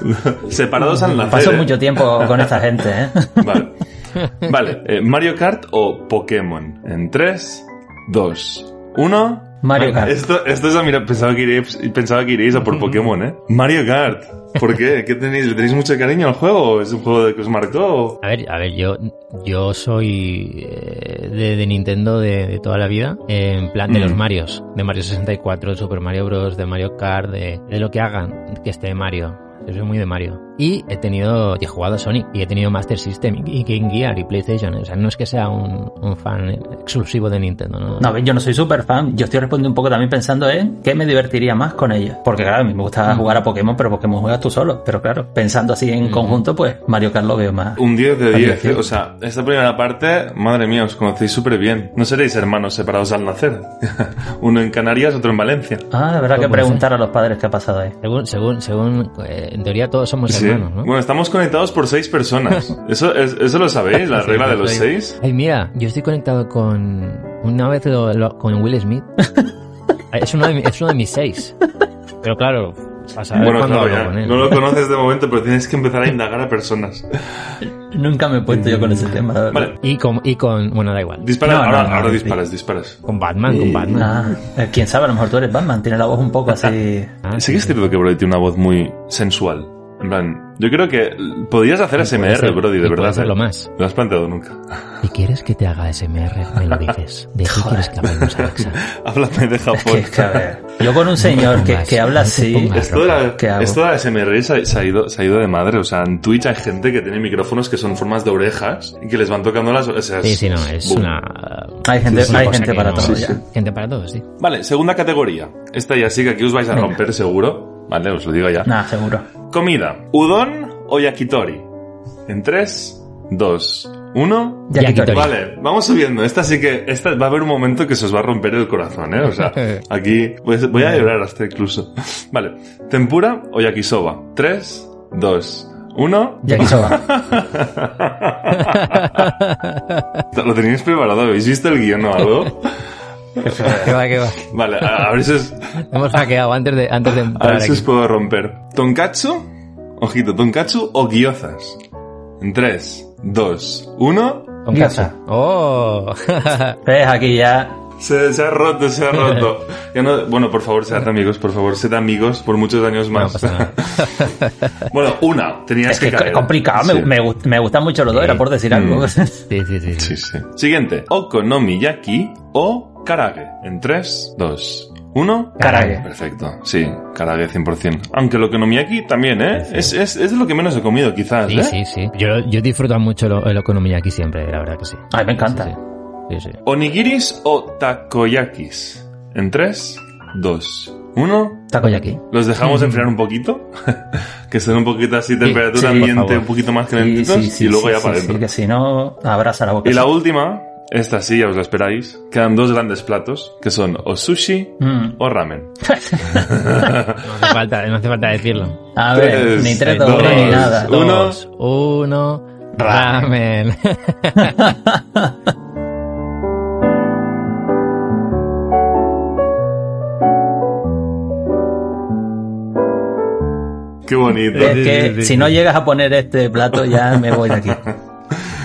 Separados al nacer. Paso ¿eh? mucho tiempo con esta gente, ¿eh? Vale. Vale, eh, Mario Kart o Pokémon. En 3, 2, 1. Mario Kart. Esto, esto es a mira, pensaba que iréis, pensaba que iréis a por Pokémon, ¿eh? Mario Kart. ¿Por qué? ¿Qué tenéis? ¿Le tenéis mucho cariño al juego? ¿Es un juego de que os marcó? A ver, a ver, yo, yo soy eh, de, de Nintendo de, de toda la vida, eh, en plan de los Mm. Marios, de Mario 64, de Super Mario Bros, de Mario Kart, de, de lo que hagan que esté Mario. Yo soy muy de Mario. Y he tenido, he jugado a Sonic, y he tenido Master System, y Game Gear, y PlayStation. O sea, no es que sea un, un fan exclusivo de Nintendo, ¿no? No, yo no soy súper fan. Yo estoy respondiendo un poco también pensando en qué me divertiría más con ella. Porque claro, a mí me gusta jugar a Pokémon, pero Pokémon juegas tú solo. Pero claro, pensando así en conjunto, pues Mario Kart lo veo más. Un 10 de más 10. divertido. ¿eh? O sea, esta primera parte, madre mía, os conocéis súper bien. No seréis hermanos separados al nacer. Uno en Canarias, otro en Valencia. Ah, habrá que preguntar a los padres qué ha pasado ahí. Según, según, según, eh, en teoría todos somos Sí. hermanos, ¿no? Bueno, estamos conectados por seis personas. ¿Eso, es- eso lo sabéis? ¿La Sí, regla de los seis? Ay, mira, yo estoy conectado con. Una vez lo- lo- con Will Smith. es, uno de, es uno de mis seis. Pero claro, a saber Bueno, claro, ya. con él. No lo conoces de momento, pero tienes que empezar a indagar a personas. Nunca me he puesto yo con ese tema. verdad. Vale, Y con, y con. Bueno, da igual. dispara. No, no, ahora no, ahora no, disparas, disparas. Con Batman, con Batman. Ah, eh, quién sabe, a lo mejor tú eres Batman, tiene la voz un poco así. Ah, sí que es cierto que Brody tiene una voz muy sensual. En plan, yo creo que podrías hacer SMR, ser- Brody, de verdad. hacerlo ¿eh? más. ¿Lo has planteado nunca? Si quieres que te haga SMR, me lo dices. ¿De qué quieres que hablemos, Alexa? Háblame de Japón. Que, que, a ver, yo con un señor que, que habla No así. Esto de, la, esto de la SMR se ha, se ha ido, se ha ido de madre. O sea, en Twitch hay gente que tiene micrófonos que son formas de orejas y que les van tocando las... O sea, Sí, sí, no, es boom. una. Hay gente, es una hay gente para no- todo Sí, sí. Gente para todos, sí. Vale, segunda categoría. Esta ya sí que aquí os vais a Venga. romper seguro. Vale, os lo digo ya. Nada, seguro. Comida. ¿Udon o yakitori? En 3, 2, 1... Yakitori. Vale, vamos subiendo. Esta sí que... Esta va a haber un momento que se os va a romper el corazón, ¿eh? O sea, aquí... Pues voy a llorar hasta incluso. Vale. ¿Tempura o yakisoba? 3, 2, 1... Yakisoba. ¿Lo tenéis preparado? ¿Habéis visto el guion o algo? ¿Qué va, qué va? Vale, a, a ver si os, Hemos hackeado antes de, antes de a si aquí. os puedo romper. ¿Tonkatsu? Ojito, ¿tonkatsu o gyozas? En 3, 2, 1... Con Gyoza. casa. ¡Oh! ¿Ves? Aquí ya. Se, se ha roto, se ha roto. Ya no, bueno, por favor, sed amigos, por favor, sed amigos por muchos años más. bueno, una, tenías Es que es caer. complicado, me, Sí. me, me gustan mucho los dos, Sí. era por decir Mm. algo. Sí, sí, sí. sí. Sí, sí. Siguiente, okonomiyaki o karage. En 3, 2, 1... Karage. Perfecto, sí, karage 100%. Aunque el okonomiyaki también, ¿eh? Es, es, es de lo que menos he comido, quizás, Sí, ¿eh? sí, sí. Yo, yo disfruto mucho lo- el aquí siempre, la verdad que sí. Ay, me encanta. Sí, sí. sí, sí. Onigiris o takoyakis. En 3, 2, 1... Takoyaki. ¿Los dejamos enfriar un poquito? que estén un poquito así, temperatura ambiente un poquito más calentitos sí, sí, y luego sí, ya sí, para sí, adentro. que si no, abraza la boca. Y la última, esta sí, ya os la esperáis, quedan dos grandes platos, que son o sushi Mm. o ramen. No hace falta, no hace falta decirlo. A ver, Tres, ni tres dos, ni nada. uno. Dos, uno, ramen. Qué bonito. Es que sí, sí, si no llegas a poner este plato, ya me voy de aquí.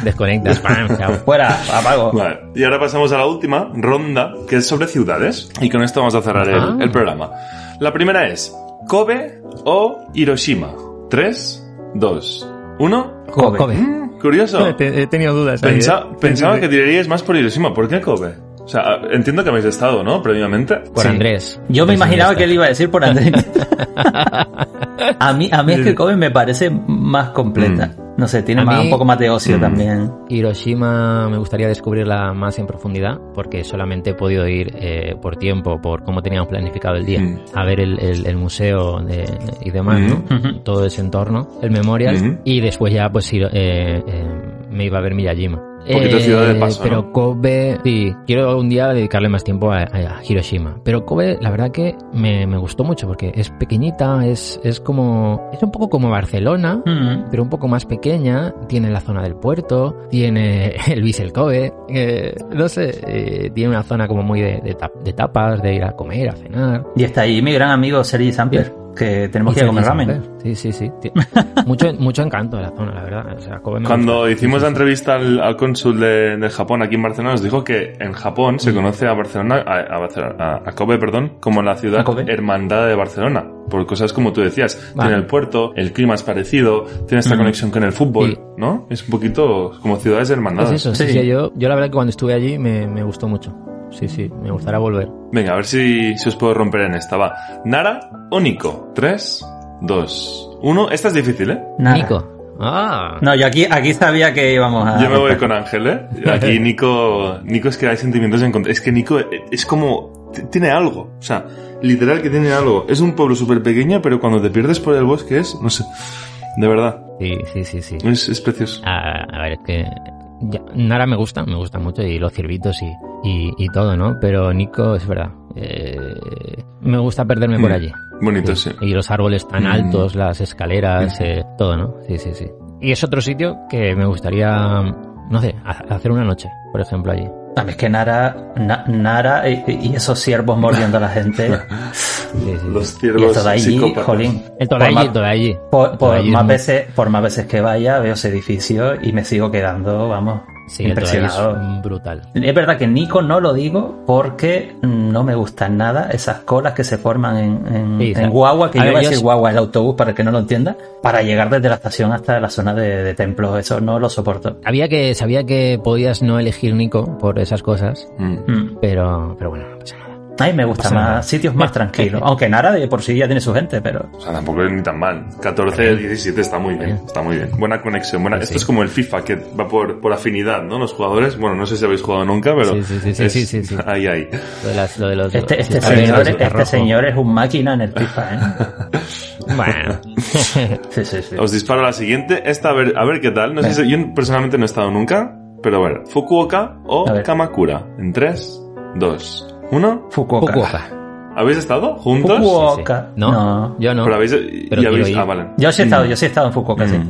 Desconectas, pam, chao. Fuera, apago. Vale, y ahora pasamos a la última ronda, que es sobre ciudades. Y con esto vamos a cerrar Ah. el, el programa. La primera es Kobe o Hiroshima. 3, 2, 1. Kobe. Kobe. Mm, curioso. He, he tenido dudas. ahí, Pensa- ¿eh? pensaba Sí, sí, que tiraríais más por Hiroshima. ¿Por qué Kobe? O sea, entiendo que habéis estado, ¿no? Previamente. Por Sí. Andrés. Yo me Pues imaginaba que él iba a decir por Andrés. a mí, a mí es que Kobe me parece más completa. No sé, tiene A más- mí- un poco más de ocio Mm. también. Hiroshima me gustaría descubrirla más en profundidad porque solamente he podido ir eh, por tiempo, por cómo teníamos planificado el día, Mm. a ver el, el- el museo de- y demás, ¿no? Ujú. todo ese entorno, el memorial y después ya pues ir, eh, eh, me iba a ver Miyajima. Un poquito de ciudad de paso, Pero ¿no? Kobe, sí, quiero un día dedicarle más tiempo a, a Hiroshima. Pero Kobe, la verdad que me, me gustó mucho porque es pequeñita, es, es como, es un poco como Barcelona, Mm. pero un poco más pequeña, tiene la zona del puerto, tiene el Bissell Kobe, eh, no sé, eh, tiene una zona como muy de, de de tapas, de ir a comer, a cenar. Y está ahí mi gran amigo Sergi Samper. Que tenemos que ir a comer ramen. saber. Sí, sí, sí. Mucho, mucho encanto de la zona, la verdad. O sea, Cuando hicimos Sí, la sí, entrevista al, al cónsul de, de Japón aquí en Barcelona, nos dijo que en Japón Mm. se conoce a Barcelona, a, a Barcelona- a- Kobe, perdón, como la ciudad A Kobe. hermandad de Barcelona. Por cosas como tú decías. Vale. Tiene el puerto, el clima es parecido, tiene esta Mm. conexión con el fútbol, Sí. ¿no? Es un poquito como ciudades hermandadas. Es eso, sí, Sí. sí, yo, yo la verdad que cuando estuve allí me, me gustó mucho. Sí, sí, me gustaría volver. Venga, a ver si, si os puedo romper en esta. Va. ¿Nara o Nico? 3, 2, 1. Esta es difícil, ¿eh? Nada. Nico. Ah. No, yo aquí, aquí sabía que íbamos a... Yo me voy con Ángel, ¿eh? Aquí Nico, Nico es que hay sentimientos en contra. Es que Nico es como, tiene algo. O sea, literal que tiene algo. Es un pueblo súper pequeño, pero cuando te pierdes por el bosque es, no sé, de verdad, Sí, sí, sí, sí. es, es precioso. A, a ver, es que ya- Nara me gusta, me gusta mucho y los ciervitos y, y, y todo, ¿no? Pero Nico es verdad. eh, me gusta perderme por Mm. allí. Bonito, sí. Y los árboles tan Mm. altos, las escaleras, eh, todo, ¿no? Sí, sí, sí. Y es otro sitio que me gustaría, no sé, ha- hacer una noche, por ejemplo, allí. A mí es que Nara, Na- Nara y, y esos ciervos mordiendo a la gente. Sí, sí. Los y ciervos esto de allí, psicópatas. jolín. El Todaiji. Por, más muy- veces, por más veces que vaya, veo ese edificio y me sigo quedando, vamos, Sí, impresionado. es brutal. Es verdad que Nico no lo digo porque no me gustan nada esas colas que se forman en, en, Sí, o sea, en guagua, que a yo voy a decir guagua, el autobús para el que no lo entienda, para llegar desde la estación hasta la zona de, de templos. Eso no lo soporto. Había que, sabía que podías no elegir Nico por esas cosas, Mm. Mm. pero, pero bueno, no pasa nada. A mí me gustan Pasa más nada. sitios más tranquilos. Aunque Nara de por sí ya tiene su gente, pero O sea, tampoco es ni tan mal. 14, 17 está muy bien. Está muy bien. Buena conexión. Buena... Sí, Esto es como el FIFA, que va por, por afinidad, ¿no? Los jugadores. Bueno, no sé si habéis jugado nunca, pero. Sí, sí, sí, sí, es- sí, sí, sí. Ahí, ahí. Lo de, las- lo de los... este, este, señor, este señor es un máquina en el FIFA, ¿eh? Bueno. Sí, sí, sí. Os disparo la siguiente. Esta, a ver, a ver qué tal. No sé si, yo personalmente no he estado nunca, pero bueno. Fukuoka o A ver. Kamakura. En 3, 2, 1. Fukuoka. Fukuoka. ¿Habéis estado juntos? Fukuoka. Sí. ¿No? Yo no. Pero habéis, y Pero habéis- quiero ir. ah, vale. Yo sí he estado, yo sí he estado en Fukuoka, sí. Mm.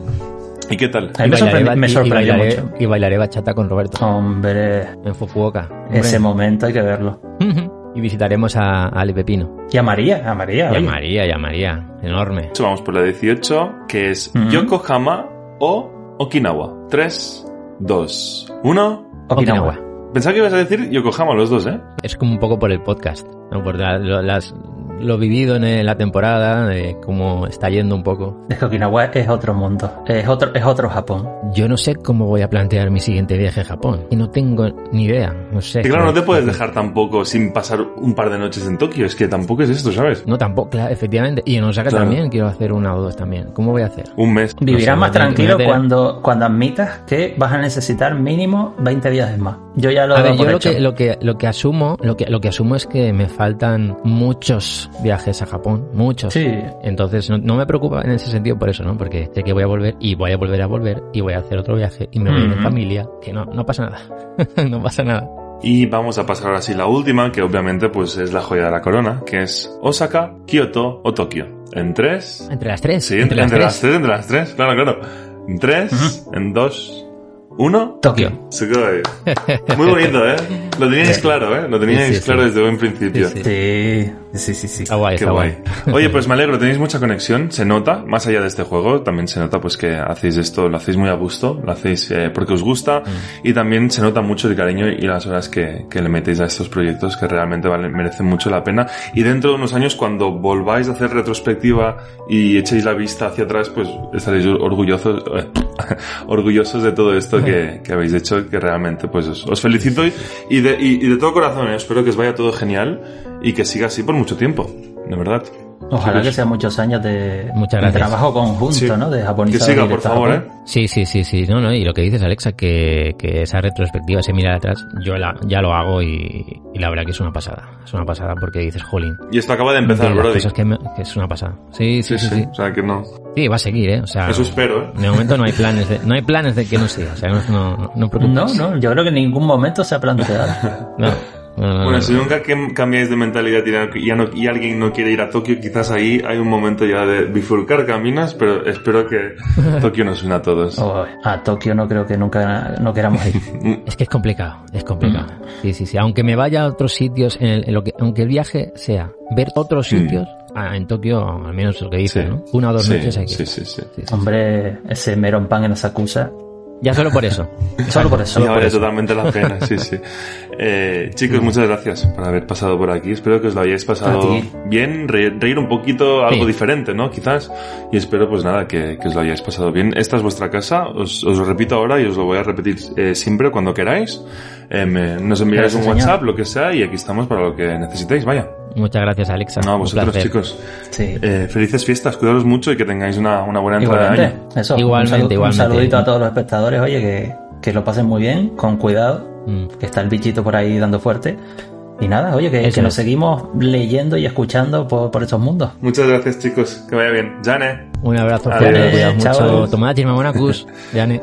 ¿Y qué tal? A mí me, Y bailaré sorprendi- ba- me y- y sorprendió bailaré- mucho. Y bailaré bachata con Roberto Hombre, en Fukuoka. Hombre. ese momento hay que verlo. y visitaremos a, a Ale Pepino. Y a María, a María. Y a. María, y a María. Enorme. Vamos por la 18, que es Ujú. Yokohama o Okinawa. 3, 2, 1. Okinawa. Pensaba que ibas a decir Yokohama los dos, ¿eh? Es como un poco por el podcast, ¿no? por la- las- lo vivido en la temporada, de cómo está yendo un poco. Es que Okinawa es otro mundo, es otro, es otro Japón. Yo no sé cómo voy a plantear mi siguiente viaje a Japón. Y no tengo ni idea. No sé. Y claro, no te puedes dejar tampoco sin pasar un par de noches en Tokio. Es que tampoco es esto, ¿sabes? No, tampoco, claro, efectivamente. Y en Osaka Claro. también quiero hacer una o dos también. ¿Cómo voy a hacer? Un mes. Vivirás más tranquilo tener- cuando, cuando admitas que vas a necesitar mínimo 20 viajes más. Yo ya lo A ver, yo lo hecho. que, lo que, lo que asumo, lo que, lo que asumo es que me faltan muchos viajes a Japón, muchos. Sí, Entonces no, no me preocupa en ese sentido por eso, ¿no? Porque sé que voy a volver y voy a volver a volver y voy a hacer otro viaje y me voy a ir en Ujú. familia, que no, no pasa nada. no pasa nada. Y vamos a pasar ahora sí la última, que obviamente pues es la joya de la corona, que es Osaka, Kyoto o Tokio. En 3. Entre las tres. Sí, entre, entre, las tres. entre las tres, claro, claro. En 3, en 2, 1. Tokio. Sugoi. Muy bonito, ¿eh? Lo teníais claro, ¿eh? Lo teníais Sí, sí, claro sí. desde buen principio. Sí, Sí, sí, sí, sí. Está guay, Qué está guay. guay. Oye, pues me alegro, tenéis mucha conexión, se nota, más allá de este juego, también se nota pues que hacéis esto, lo hacéis muy a gusto, lo hacéis eh, porque os gusta Mm. y también se nota mucho el cariño y las horas que, que le metéis a estos proyectos que realmente valen, merecen mucho la pena y dentro de unos años cuando volváis a hacer retrospectiva y echéis la vista hacia atrás, pues estaréis orgullosos, eh, orgullosos de todo esto que, que habéis hecho, que realmente pues os, os felicito y, y de, y- y de todo corazón, eh, espero que os vaya todo genial y que siga así por mucho tiempo, de verdad. Ojalá que sean muchos años de, Muchas de gracias. trabajo conjunto, Sí. ¿no? De Que japonizar. siga, por favor. ¿eh? Sí, sí, sí, sí. No, no. Y lo que dices, Alexa, que, que esa retrospectiva, ese mirar atrás, yo la, ya lo hago y, y la verdad que es una pasada. Es una pasada porque dices, jolín. Y esto acaba de empezar, Brody. cosas que, me- que es una pasada. Sí, sí, Sí, sí, sí, sí. O sea, que no. Sí, va a seguir, ¿eh? O sea, Eso espero, ¿eh? de momento no hay planes de, no hay planes de que no siga. O sea, no, no, no, no preocupes. No, no, yo creo que en ningún momento se ha planteado. No, no, no, Bueno, no. si nunca cambiáis de mentalidad y, ya- no- y alguien no quiere ir a Tokio, quizás ahí hay un momento ya de bifurcar caminos, pero espero que Tokio nos una a todos. O a Tokio no creo que nunca no queramos ir. Es que es complicado, es complicado. Sí, sí, sí. Aunque me vaya a otros sitios, en el- en lo que, aunque el viaje sea ver otros Mm. sitios, en Tokio, al menos lo que dice, Sí. ¿no? Una o dos Sí, noches hay que sí, sí, sí. Hombre, ese Meron Pan en Asakusa. Ya solo por eso. Solo por eso. Ya vale totalmente la pena, sí, sí. Eh, chicos, muchas gracias por haber pasado por aquí. Espero que os lo hayáis pasado bien, re- reír un poquito, algo Sí. diferente, ¿no? Quizás. Y espero, pues nada, que, que os lo hayáis pasado bien. Esta es vuestra casa, os, os lo repito ahora y os lo voy a repetir eh, siempre cuando queráis. Eh, me- nos enviáis un señor. WhatsApp, lo que sea, y aquí estamos para lo que necesitéis, vaya. Muchas gracias, Alexa. No, a vosotros, chicos. Sí. Eh, felices fiestas, cuidaros mucho y que tengáis una, una buena entrada de año. eso. Igualmente, un, saludo- igualmente. un saludito a todos los espectadores, oye, que, que lo pasen muy bien, con cuidado, Mm. que está el bichito por ahí dando fuerte. Y nada, oye, que, que nos seguimos leyendo y escuchando por, por estos mundos. Muchas gracias, chicos. Que vaya bien. Jane. Un abrazo cuidaos Chao. mucho. Tomad, Monakus. Jane.